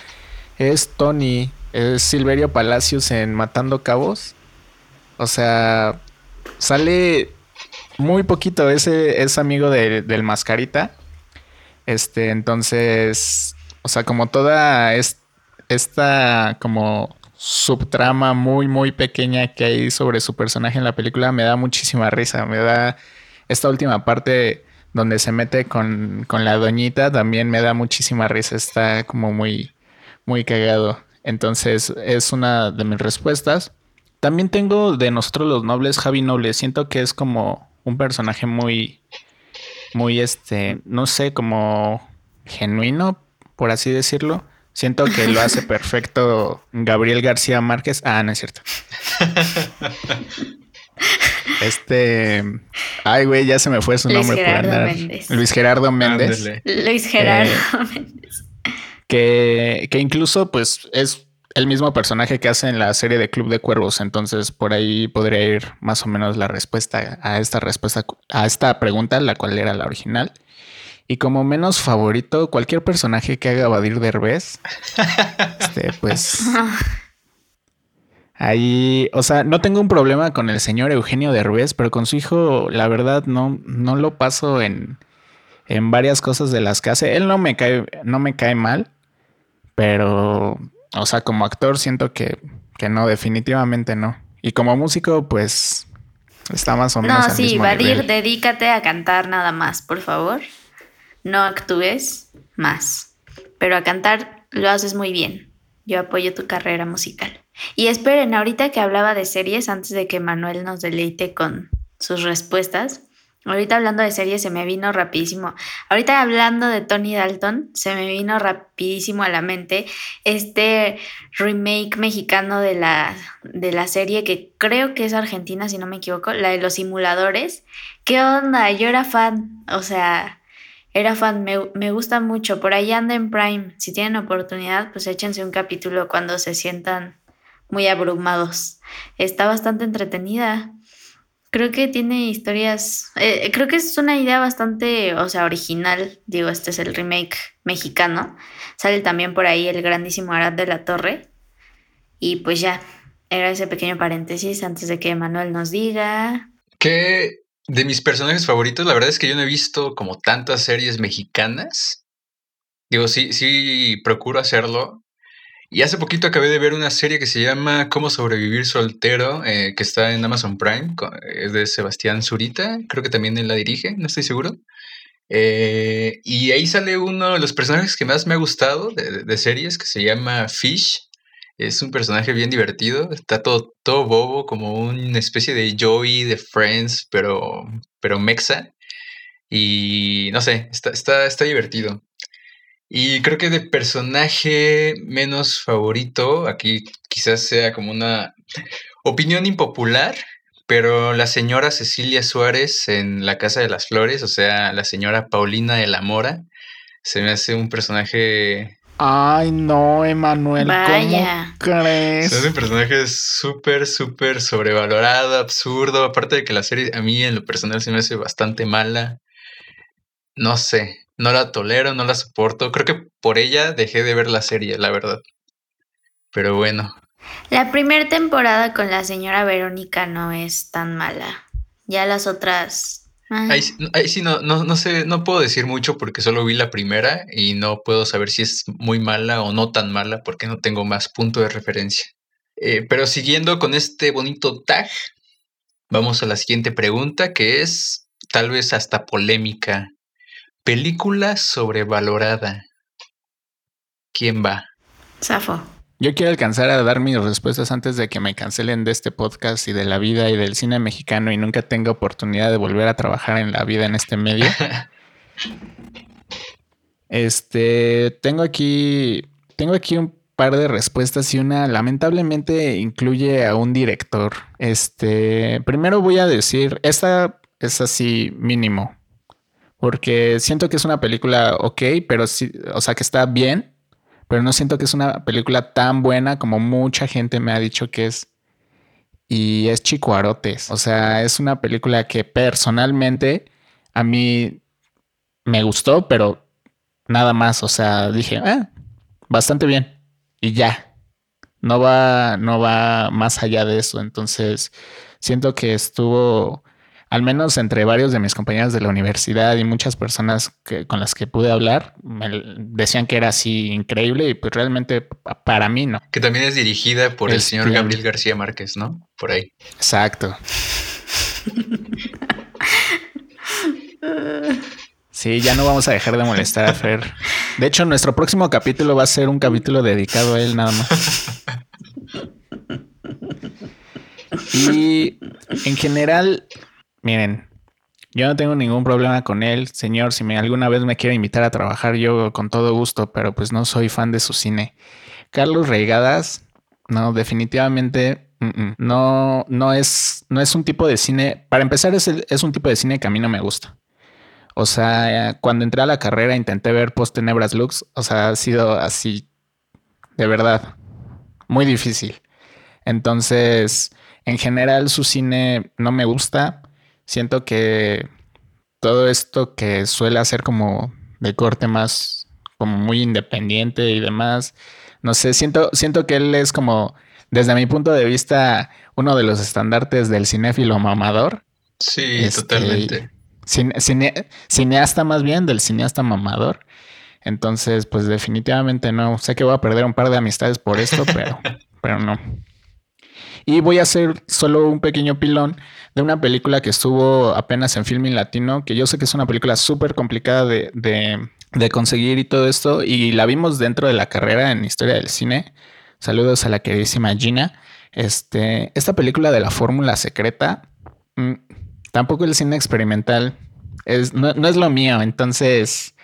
Es Tony es Silverio Palacios en Matando Cabos. O sea, sale muy poquito. Ese es amigo de, del Mascarita. Este, entonces, o sea, como toda es, esta como subtrama muy, muy pequeña que hay sobre su personaje en la película me da muchísima risa. Me da esta última parte donde se mete con, con la doñita también me da muchísima risa. Está como muy, muy cagado. Entonces es una de mis respuestas. También tengo de nosotros los nobles Javi Noble. Siento que es como un personaje muy, muy este, no sé, como genuino, por así decirlo. Siento que lo hace perfecto Gabriel García Márquez. Ah, no es cierto. Este. Ay, güey, ya se me fue su nombre por andar. Luis Gerardo Méndez. Luis Gerardo Méndez que, incluso pues es el mismo personaje que hace en la serie de Club de Cuervos. Entonces, por ahí podría ir más o menos la respuesta a esta respuesta, a esta pregunta, la cual era la original. Y como menos favorito, cualquier personaje que haga Badir Derbez, este, pues. Ahí, o sea, no tengo un problema con el señor Eugenio Derbez, pero con su hijo, la verdad, no, no lo paso en, en varias cosas de las que hace. Él no me cae, no me cae mal. Pero, o sea, como actor siento que, que no, definitivamente no. Y como músico, pues está más o menos. No, sí, Vadir, dedícate a cantar nada más, por favor. No actúes más. Pero a cantar lo haces muy bien. Yo apoyo tu carrera musical. Y esperen, ahorita que hablaba de series, antes de que Manuel nos deleite con sus respuestas, ahorita hablando de series se me vino rapidísimo. Ahorita hablando de Tony Dalton, se me vino rapidísimo a la mente este remake mexicano de la, de la serie que creo que es argentina, si no me equivoco, la de los simuladores. ¿Qué onda? Yo era fan, o sea era fan, me, gusta mucho. Por ahí anda en Prime. Si tienen oportunidad, pues échense un capítulo cuando se sientan muy abrumados. Está bastante entretenida. Creo que tiene historias. Eh, creo que es una idea bastante, o sea, original. Digo, este es el remake mexicano. Sale también por ahí el grandísimo Arad de la Torre. Y pues ya, era ese pequeño paréntesis antes de que Manuel nos diga. ¿Qué de mis personajes favoritos, la verdad es que yo no he visto como tantas series mexicanas. Digo, sí, sí procuro hacerlo. Y hace poquito acabé de ver una serie que se llama Cómo sobrevivir soltero, eh, que está en Amazon Prime, es de Sebastián Zurita, creo que también él la dirige, no estoy seguro. Eh, y ahí sale uno de los personajes que más me ha gustado de, de series, que se llama Fish, es un personaje bien divertido, está todo, todo bobo, como una especie de Joey de Friends, pero, pero mexa. Y no sé, está, está, está divertido. Y creo que de personaje menos favorito, aquí quizás sea como una opinión impopular, pero la señora Cecilia Suárez en La Casa de las Flores, o sea, la señora Paulina de la Mora, se me hace un personaje Ay, no, Emanuel. ¿Cómo crees? Es un personaje súper, súper sobrevalorado, absurdo. Aparte de que la serie a mí en lo personal se me hace bastante mala. No sé, no la tolero, no la soporto. Creo que por ella dejé de ver la serie, la verdad. Pero bueno. La primera temporada con la señora Verónica no es tan mala. Ya las otras Ahí, sí no, no, sé, no puedo decir mucho porque solo vi la primera y no puedo saber si es muy mala o no tan mala porque no tengo más punto de referencia. Eh, pero siguiendo con este bonito tag, vamos a la siguiente pregunta que es tal vez hasta polémica. Película sobrevalorada. ¿Quién va? Safo. Yo quiero alcanzar a dar mis respuestas antes de que me cancelen de este podcast y de la vida y del cine mexicano y nunca tenga oportunidad de volver a trabajar en la vida en este medio. este, tengo aquí, tengo aquí un par de respuestas y una lamentablemente incluye a un director. Este, primero voy a decir, esta es así mínimo, porque siento que es una película ok, pero sí, o sea que está bien pero no siento que es una película tan buena como mucha gente me ha dicho que es. Y es Chicuarotes. O sea, es una película que personalmente a mí me gustó, pero nada más. O sea, dije, ah, bastante bien. Y ya. No va, no va más allá de eso. Entonces, siento que estuvo al menos entre varios de mis compañeros de la universidad y muchas personas que, con las que pude hablar, me decían que era así increíble y pues realmente para mí no. Que también es dirigida por el señor Gabriel García Márquez, ¿no? Por ahí. Exacto. Sí, ya no vamos a dejar de molestar a Fer. De hecho, nuestro próximo capítulo va a ser un capítulo dedicado a él nada más. Y en general, Miren, yo no tengo ningún problema con él, señor. Si me alguna vez me quiere invitar a trabajar, yo con todo gusto, pero pues no soy fan de su cine. Carlos Reigadas, no, definitivamente no, no es, no es un tipo de cine. Para empezar, es, es un tipo de cine que a mí no me gusta. O sea, cuando entré a la carrera intenté ver Post Tenebras Lux. O sea, ha sido así, de verdad, muy difícil. Entonces, en general, su cine no me gusta. Siento que todo esto que suele hacer como de corte más como muy independiente y demás, no sé, siento, siento que él es como, desde mi punto de vista, uno de los estandartes del cinéfilo mamador. Sí, este, totalmente. cineasta más bien, del cineasta mamador. Entonces, pues definitivamente no. Sé que voy a perder un par de amistades por esto, pero, pero no. Y voy a hacer solo un pequeño pilón de una película que estuvo apenas en Filming Latino, que yo sé que es una película súper complicada de, de, conseguir y todo esto, y la vimos dentro de la carrera en historia del cine. Saludos a la queridísima Gina. Este, esta película de la fórmula secreta, mm, tampoco el cine experimental es, no, es lo mío, entonces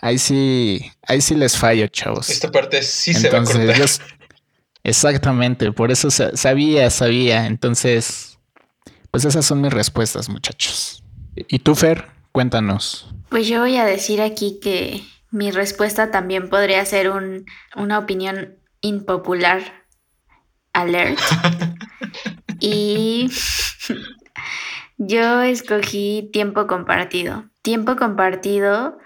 ahí sí, ahí sí les fallo, chavos. Esta parte sí se va a cortar. Exactamente, por eso sabía, sabía. Entonces, pues esas son mis respuestas, muchachos. ¿Y tú, Fer? Cuéntanos. Pues yo voy a decir aquí que mi respuesta también podría ser un, una opinión impopular alert. y yo escogí tiempo compartido. Tiempo compartido,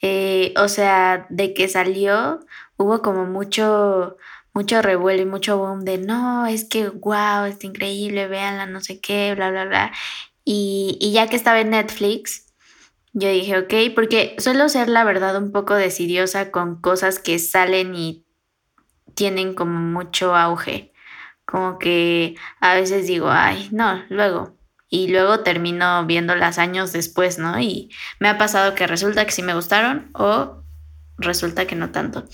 eh, o sea, de que salió, hubo como mucho, mucho revuelo y mucho boom de no, es que wow, es increíble, véanla, no sé qué, bla, bla, bla. Y, y ya que estaba en Netflix, yo dije, ok, porque suelo ser la verdad un poco decidiosa con cosas que salen y tienen como mucho auge. Como que a veces digo, ay, no, luego. Y luego termino viéndolas años después, ¿no? Y me ha pasado que resulta que sí me gustaron o resulta que no tanto.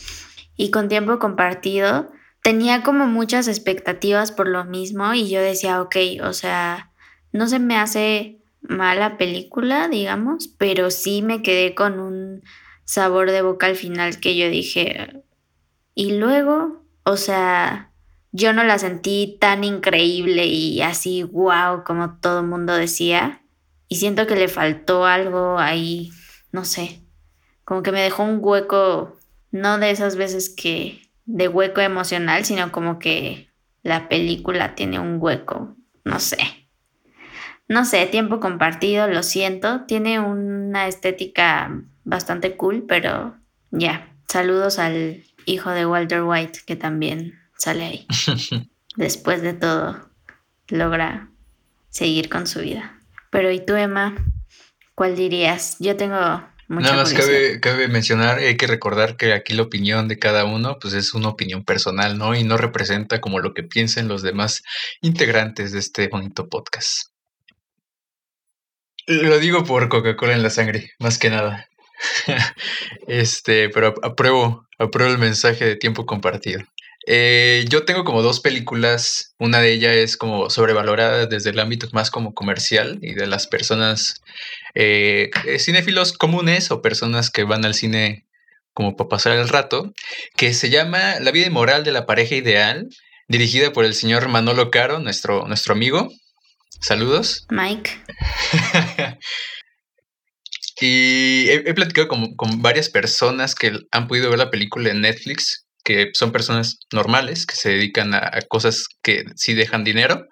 Y con tiempo compartido, tenía como muchas expectativas por lo mismo y yo decía, ok, o sea, no se me hace mala película, digamos, pero sí me quedé con un sabor de boca al final que yo dije, y luego, o sea, yo no la sentí tan increíble y así, wow, como todo el mundo decía. Y siento que le faltó algo ahí, no sé, como que me dejó un hueco, no de esas veces que, de hueco emocional, sino como que la película tiene un hueco, no sé. No sé, tiempo compartido, lo siento, tiene una estética bastante cool, pero ya, saludos al hijo de Walter White, que también sale ahí. Después de todo, logra seguir con su vida. Pero ¿y tú, Emma? ¿Cuál dirías? Yo tengo Nada más cabe, cabe, mencionar, hay que recordar que aquí la opinión de cada uno pues es una opinión personal, ¿no? Y no representa como lo que piensen los demás integrantes de este bonito podcast. Lo digo por Coca-Cola en la sangre, más que nada. este, pero apruebo, apruebo el mensaje de tiempo compartido. Eh, yo tengo como dos películas, una de ellas es como sobrevalorada desde el ámbito más como comercial y de las personas eh, eh, cinéfilos comunes o personas que van al cine como para pasar el rato, que se llama La vida moral de la pareja ideal, dirigida por el señor Manolo Caro, nuestro, nuestro amigo. Saludos. Mike. Y he, platicado con, con, varias personas que han podido ver la película en Netflix, que son personas normales, que se dedican a, cosas que sí dejan dinero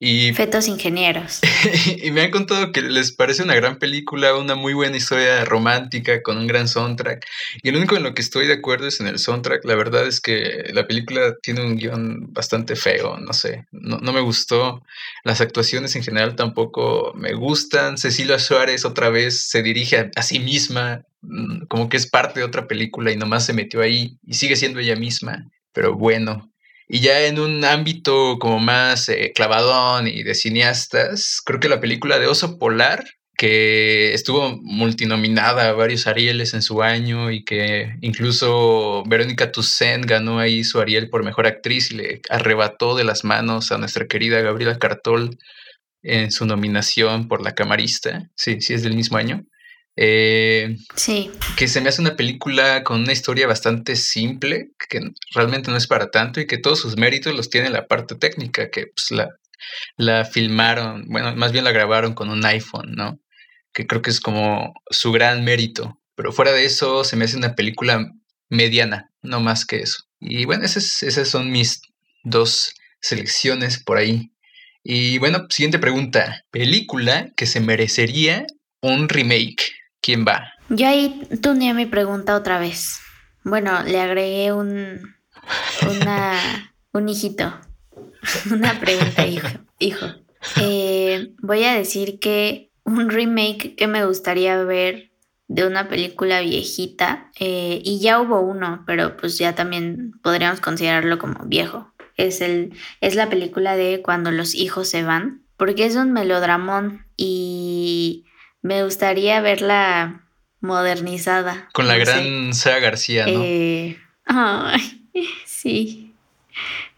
y, Fetos ingenieros. y me han contado que les parece una gran película, una muy buena historia romántica con un gran soundtrack. Y lo único en lo que estoy de acuerdo es en el soundtrack. La verdad es que la película tiene un guion bastante feo, no sé, no, no me gustó. Las actuaciones en general tampoco me gustan. Cecilia Suárez otra vez se dirige a, a sí misma, mm, como que es parte de otra película y nomás se metió ahí y sigue siendo ella misma. Pero bueno, y ya en un ámbito como más eh, clavadón y de cineastas, creo que la película de Oso Polar, que estuvo multinominada a varios Arieles en su año y que incluso Verónica Toussaint ganó ahí su Ariel por mejor actriz y le arrebató de las manos a nuestra querida Gabriela Cartol en su nominación por la camarista. Sí, sí, es del mismo año. Eh, sí. Que se me hace una película con una historia bastante simple, que realmente no es para tanto y que todos sus méritos los tiene la parte técnica, que pues la, la filmaron, bueno, más bien la grabaron con un iPhone, ¿no? Que creo que es como su gran mérito. Pero fuera de eso, se me hace una película mediana, no más que eso. Y bueno, esas, esas son mis dos selecciones por ahí. Y bueno, siguiente pregunta. Película que se merecería un remake. ¿Quién va? Yo ahí tuneé mi pregunta otra vez. Bueno, le agregué un, una, un hijito. Una pregunta, hijo. hijo. Eh, voy a decir que un remake que me gustaría ver de una película viejita, eh, y ya hubo uno, pero pues ya también podríamos considerarlo como viejo. Es, el, es la película de Cuando los hijos se van, porque es un melodramón y me gustaría verla modernizada. Con la gran Sea García, ¿no? Eh, ay, sí.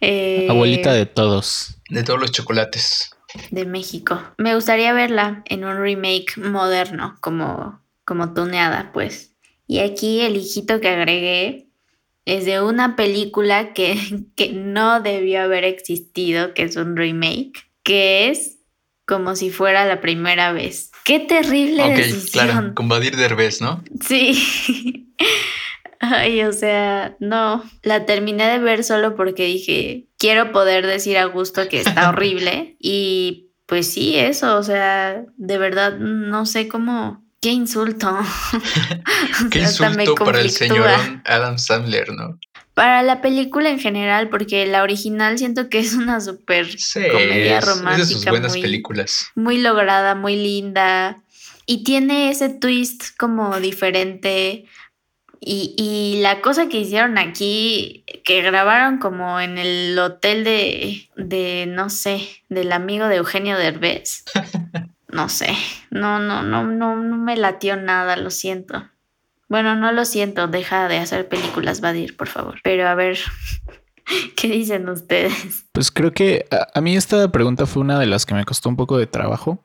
Eh, Abuelita de todos. De todos los chocolates. De México. Me gustaría verla en un remake moderno, como, como tuneada, pues. Y aquí el hijito que agregué es de una película que, que no debió haber existido, que es un remake, que es como si fuera la primera vez. Qué terrible Ok, decisión. claro, con Badir Derbez, ¿no? Sí. Ay, o sea, no. La terminé de ver solo porque dije, quiero poder decir a gusto que está horrible. y pues sí, eso, o sea, de verdad no sé cómo. Qué insulto. Qué insulto para el señor Adam Sandler, ¿no? Para la película en general, porque la original siento que es una súper Sí, comedia es, es romántica. de sus buenas muy, películas. muy lograda, muy linda. Y tiene ese twist como diferente. Y, y la cosa que hicieron aquí, que grabaron como en el hotel de, de, no sé, del amigo de Eugenio Derbez. No sé, no, no, no, no, no me latió nada, lo siento. Bueno, no lo siento, deja de hacer películas, Vadir, por favor. Pero a ver, ¿qué dicen ustedes? Pues creo que a, a mí esta pregunta fue una de las que me costó un poco de trabajo,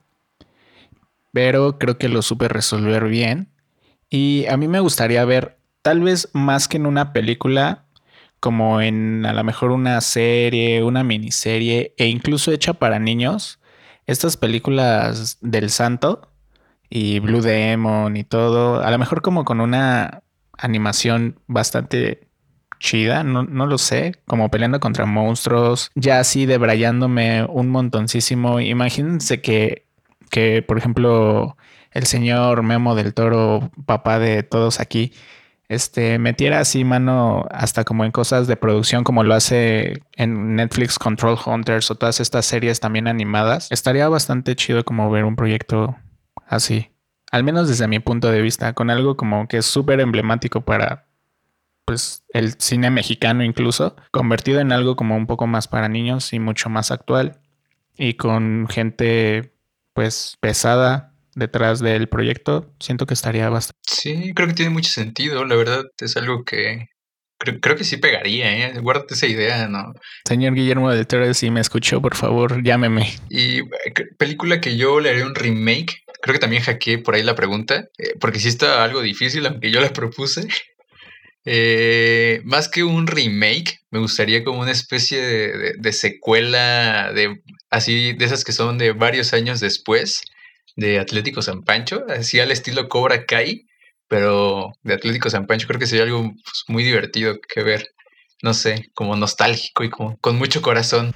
pero creo que lo supe resolver bien. Y a mí me gustaría ver, tal vez más que en una película, como en a lo mejor una serie, una miniserie e incluso hecha para niños, estas películas del santo y Blue Demon y todo, a lo mejor como con una animación bastante chida, no, no lo sé, como peleando contra monstruos, ya así debrayándome un montoncísimo. Imagínense que, que, por ejemplo, el señor Memo del Toro, papá de todos aquí, este, metiera así mano hasta como en cosas de producción como lo hace en Netflix Control Hunters o todas estas series también animadas, estaría bastante chido como ver un proyecto así. Al menos desde mi punto de vista, con algo como que es súper emblemático para pues el cine mexicano incluso, convertido en algo como un poco más para niños y mucho más actual y con gente pues pesada detrás del proyecto, siento que estaría bastante. Sí, creo que tiene mucho sentido. La verdad es algo que creo, creo que sí pegaría, ¿eh? Guárdate esa idea, ¿no? Señor Guillermo del Toro, si me escuchó, por favor, llámeme. Y eh, película que yo le haría un remake, creo que también hackeé por ahí la pregunta, eh, porque sí está algo difícil, aunque yo la propuse. Eh, más que un remake, me gustaría como una especie de, de- de secuela de así de esas que son de varios años después de Atlético San Pancho, así al estilo Cobra Kai, pero de Atlético San Pancho creo que sería algo pues, muy divertido que ver, no sé, como nostálgico y como con mucho corazón.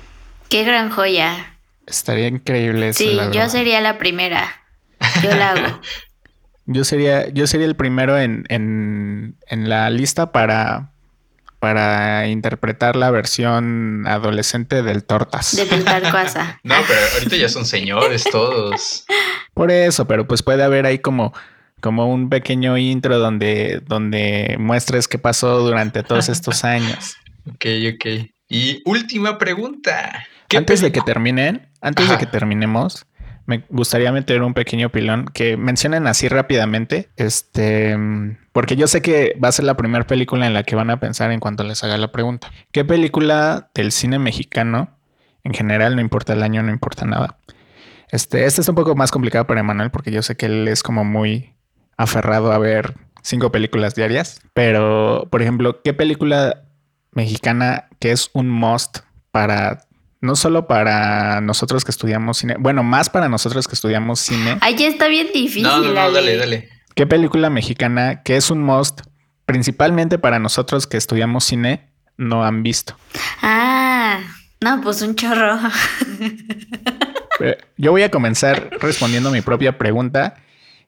Qué gran joya. Estaría increíble eso, Sí, la yo sería la primera. Yo la hago. Yo sería, yo sería el primero en, en, en la lista para, para interpretar la versión adolescente del Tortas. De Plutarcoasa. No, pero ahorita ya son señores todos. Por eso, pero pues puede haber ahí como, como un pequeño intro donde, donde muestres qué pasó durante todos estos años. Ok, ok. Y última pregunta. ¿Qué Antes de que terminen, antes Ajá. de que terminemos, me gustaría meter un pequeño pilón que mencionen así rápidamente, este, porque yo sé que va a ser la primera película en la que van a pensar en cuanto les haga la pregunta. ¿Qué película del cine mexicano, en general, no importa el año, no importa nada? Este, este es un poco más complicado para Emanuel porque yo sé que él es como muy aferrado a ver cinco películas diarias, pero, por ejemplo, ¿qué película mexicana que es un must para no solo para nosotros que estudiamos cine, bueno, más para nosotros que estudiamos cine. Ay, ya está bien difícil. No, no, no, Ale. dale, dale. ¿Qué película mexicana que es un must principalmente para nosotros que estudiamos cine no han visto? Ah, no, pues un chorro. Eh, Yo voy a comenzar respondiendo mi propia pregunta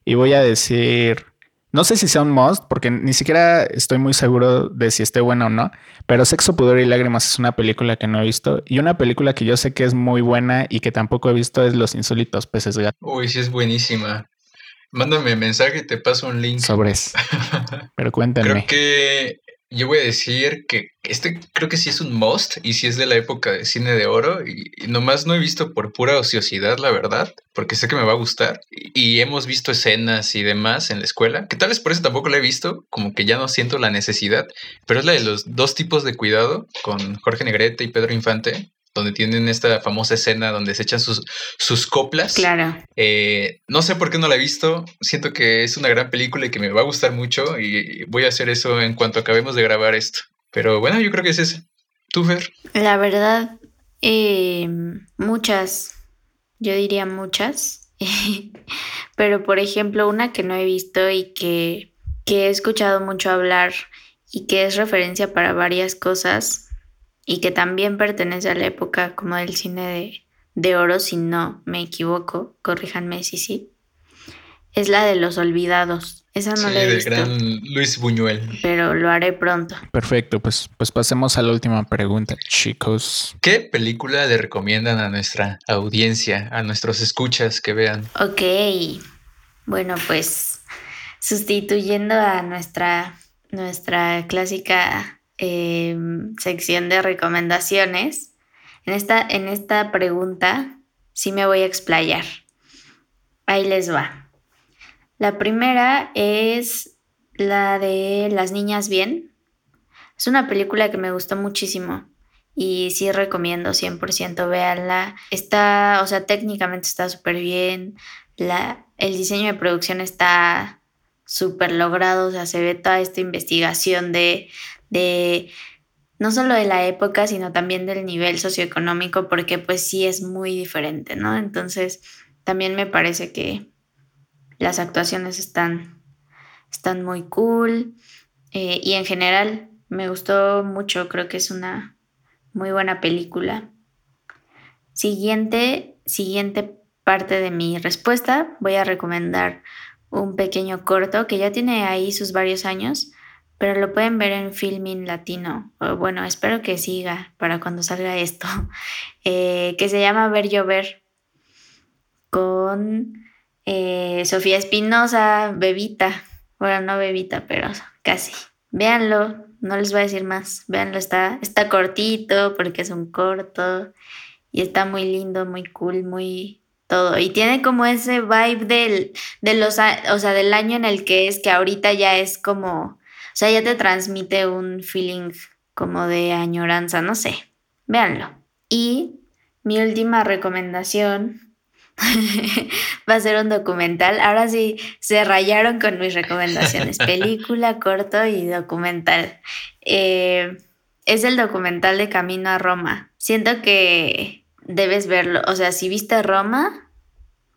y voy a decir, no sé si sea un must, porque ni siquiera estoy muy seguro de si esté buena o no, pero Sexo, Pudor y Lágrimas es una película que no he visto y una película que yo sé que es muy buena y que tampoco he visto es Los Insólitos Peces Gato. Uy, sí es buenísima. Mándame mensaje y te paso un link. Sobres. Pero cuéntenme. Creo que yo voy a decir que este creo que sí es un must y sí es de la época de cine de oro y, nomás no he visto por pura ociosidad, la verdad, porque sé que me va a gustar y, hemos visto escenas y demás en la escuela, que tal vez por eso tampoco la he visto, como que ya no siento la necesidad, pero es la de los dos tipos de cuidado con Jorge Negrete y Pedro Infante, donde tienen esta famosa escena donde se echan sus, sus coplas. Claro. Eh, no sé por qué no la he visto. Siento que es una gran película y que me va a gustar mucho. Y voy a hacer eso en cuanto acabemos de grabar esto. Pero bueno, yo creo que es ese. ¿Tú, Fer? La verdad, eh, muchas. Yo diría muchas. Pero por ejemplo, una que no he visto y que, que he escuchado mucho hablar y que es referencia para varias cosas y que también pertenece a la época como del cine de, oro, si no me equivoco, corríjanme si sí, es la de los olvidados. Esa no la he visto. gran Luis Buñuel. Pero lo haré pronto. Perfecto, pues, pues pasemos a la última pregunta, chicos. ¿Qué película le recomiendan a nuestra audiencia, a nuestros escuchas que vean? Ok, bueno, pues sustituyendo a nuestra, nuestra clásica Em, sección de recomendaciones, en esta, en esta pregunta sí me voy a explayar. Ahí les va. La primera es la de Las Niñas Bien. Es una película que me gustó muchísimo y sí recomiendo 100% véanla. Está, o sea, técnicamente está súper bien. La, el diseño de producción está súper logrado, o sea, se ve toda esta investigación de, de no solo de la época, sino también del nivel socioeconómico, porque pues sí es muy diferente, ¿no? Entonces, también me parece que las actuaciones están, están muy cool eh, y en general me gustó mucho, creo que es una muy buena película. Siguiente, siguiente parte de mi respuesta, voy a recomendar un pequeño corto que ya tiene ahí sus varios años, pero lo pueden ver en Filming Latino. bueno, espero que siga para cuando salga esto, eh, que se llama Ver Llover con eh, Sofía Espinosa, Bebita. Bueno, no Bebita, pero casi. Véanlo, no les voy a decir más. Véanlo, está, está cortito porque es un corto y está muy lindo, muy cool, muy todo. Y tiene como ese vibe del, de los, o sea, del año en el que es, que ahorita ya es como sea, ya te transmite un feeling como de añoranza, no sé. Véanlo. Y mi última recomendación va a ser un documental. Ahora sí, se rayaron con mis recomendaciones. Película, corto y documental. Eh, es el documental de Camino a Roma. Siento que debes verlo. O sea, si viste Roma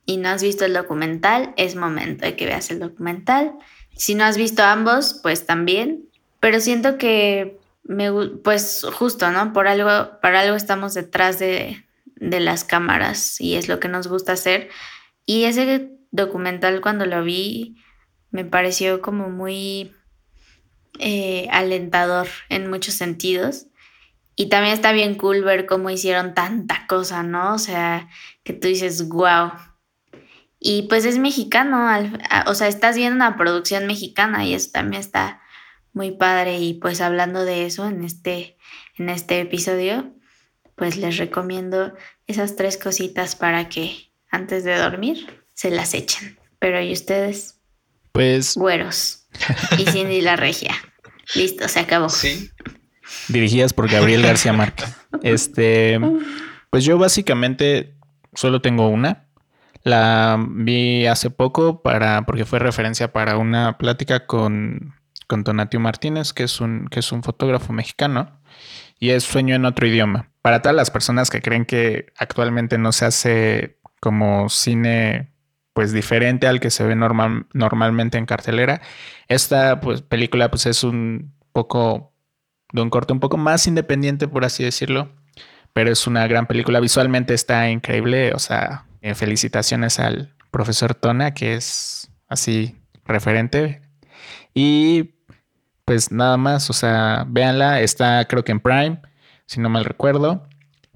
y no has visto el documental, es momento de que veas el documental. Si no has visto ambos, pues también. Pero siento que me, pues justo, ¿no? Por algo, para algo estamos detrás de, las cámaras y es lo que nos gusta hacer. Y ese documental cuando lo vi me pareció como muy eh, alentador en muchos sentidos. Y también está bien cool ver cómo hicieron tanta cosa, ¿no? O sea, que tú dices, wow, y pues es mexicano, o sea, estás viendo una producción mexicana y eso también está muy padre. Y pues hablando de eso en este, en este episodio, pues les recomiendo esas tres cositas para que antes de dormir se las echen. Pero ¿y ustedes? Pues... Güeros. Y Cindy la regia. Listo, se acabó. Sí. Dirigidas por Gabriel García Márquez. Este, pues yo básicamente solo tengo una, la vi hace poco para, porque fue referencia para una plática con, con Donatio Martínez, que es, un, que es un fotógrafo mexicano, y es Sueño en otro idioma. Para todas las personas que creen que actualmente no se hace como cine pues diferente al que se ve normal, normalmente en cartelera, esta pues, película pues es un poco de un corte un poco más independiente, por así decirlo, pero es una gran película. Visualmente está increíble, o sea, eh, felicitaciones al profesor Tona, que es así referente. Y pues nada más, o sea, véanla, está creo que en Prime, si no mal recuerdo.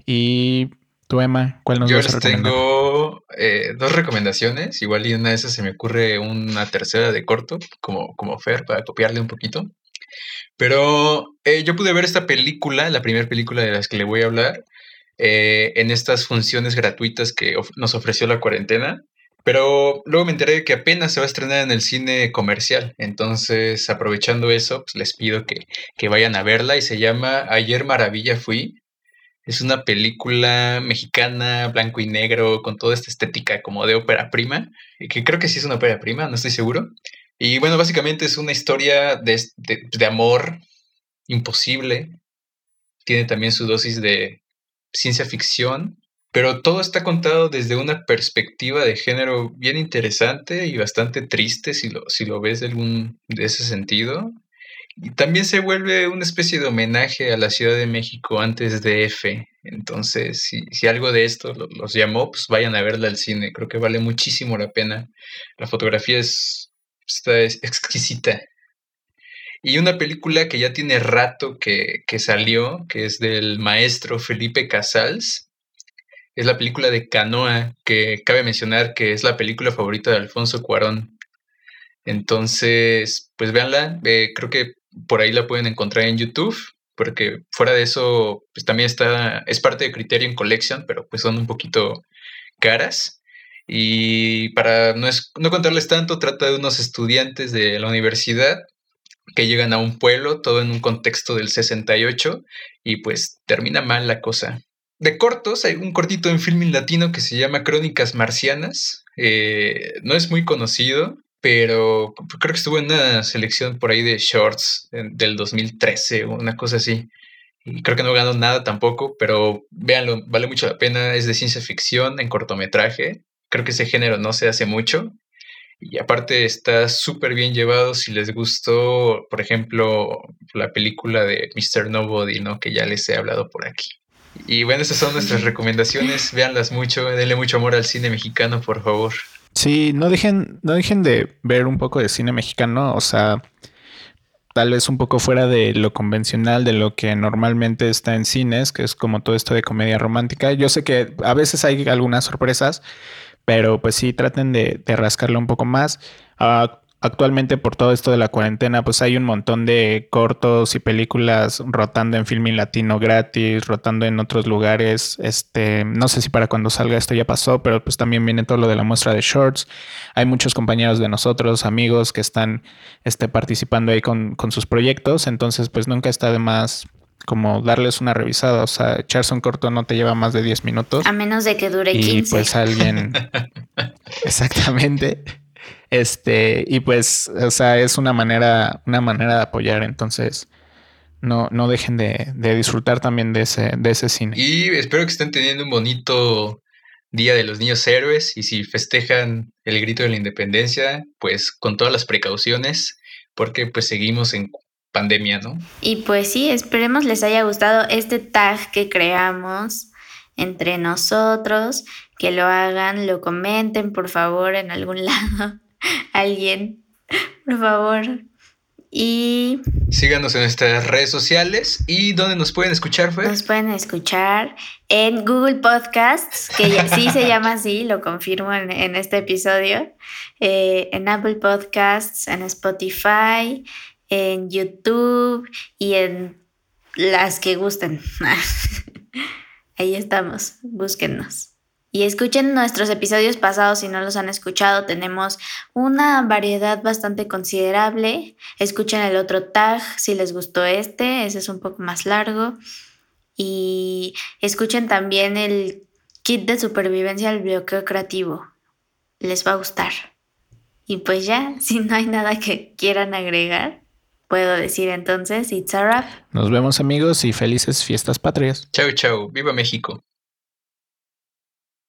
Y tú, Emma, ¿cuál nos Yo les tengo eh, dos recomendaciones, igual y una de esas se me ocurre una tercera de corto, como, como Fer, para copiarle un poquito. Pero eh, yo pude ver esta película, la primera película de las que le voy a hablar, eh, en estas funciones gratuitas que nos ofreció la cuarentena. Pero luego me enteré que apenas se va a estrenar en el cine comercial. Entonces, aprovechando eso, pues les pido que, que vayan a verla y se llama Ayer Maravilla Fui. Es una película mexicana, blanco y negro, con toda esta estética como de ópera prima, que creo que sí es una ópera prima, no estoy seguro. Y bueno, básicamente es una historia de, de amor imposible. Tiene también su dosis de ciencia ficción pero todo está contado desde una perspectiva de género bien interesante y bastante triste si lo, si lo ves de algún de ese sentido. Y también se vuelve una especie de homenaje a la Ciudad de México antes de F. Entonces, si, si algo de esto los llamó, pues vayan a verla al cine. Creo que vale muchísimo la pena. La fotografía es, está exquisita. Y una película que ya tiene rato que, que salió, que es del maestro Felipe Casals, es la película de Canoa, que cabe mencionar que es la película favorita de Alfonso Cuarón. Entonces, pues véanla, eh, creo que por ahí la pueden encontrar en YouTube, porque fuera de eso, pues también está, es parte de Criterion Collection, pero pues son un poquito caras. Y para no, es, no contarles tanto, trata de unos estudiantes de la universidad que llegan a un pueblo, todo en un contexto del 68, y pues termina mal la cosa de cortos, hay un cortito en filming latino que se llama Crónicas Marcianas. Eh, no es muy conocido, pero creo que estuvo en una selección por ahí de shorts del 2013 o una cosa así. Y creo que no ganó nada tampoco, pero véanlo, vale mucho la pena. Es de ciencia ficción en cortometraje. Creo que ese género no se hace mucho. Y aparte está súper bien llevado si les gustó, por ejemplo, la película de Mr. Nobody, ¿no? Que ya les he hablado por aquí. Y bueno, esas son nuestras recomendaciones. Véanlas mucho, denle mucho amor al cine mexicano, por favor. Sí, no dejen, no dejen de ver un poco de cine mexicano, o sea, tal vez un poco fuera de lo convencional, de lo que normalmente está en cines, que es como todo esto de comedia romántica. Yo sé que a veces hay algunas sorpresas, pero pues sí, traten de, rascarlo un poco más. Uh, actualmente por todo esto de la cuarentena, pues hay un montón de cortos y películas rotando en filming latino gratis, rotando en otros lugares. Este, no sé si para cuando salga esto ya pasó, pero pues también viene todo lo de la muestra de shorts. Hay muchos compañeros de nosotros, amigos que están este, participando ahí con sus proyectos. Entonces, pues nunca está de más como darles una revisada. O sea, echarse un corto no te lleva más de 10 minutos. A menos de que dure 15. Y pues alguien. Exactamente. Este, y pues, o sea, es una manera, una manera de apoyar. Entonces, no, no dejen de, de, disfrutar también de ese, de ese cine. Y espero que estén teniendo un bonito Día de los Niños Héroes. Y si festejan el grito de la independencia, pues con todas las precauciones, porque pues seguimos en pandemia, ¿no? Y pues sí, esperemos les haya gustado este tag que creamos entre nosotros, que lo hagan, lo comenten por favor en algún lado alguien, por favor. Y síganos en nuestras redes sociales y dónde nos pueden escuchar, fue. Nos pueden escuchar en Google Podcasts, que ya, sí se llama así, lo confirmo en, en este episodio, eh, en Apple Podcasts, en Spotify, en YouTube y en las que gusten. Ahí estamos, búsquennos. Y escuchen nuestros episodios pasados si no los han escuchado. Tenemos una variedad bastante considerable. Escuchen el otro tag si les gustó este. Ese es un poco más largo. Y escuchen también el kit de supervivencia al bloqueo creativo. Les va a gustar. Y pues ya, si no hay nada que quieran agregar, puedo decir entonces, it's a wrap. Nos vemos amigos y felices fiestas patrias. Chau, chau. Viva México.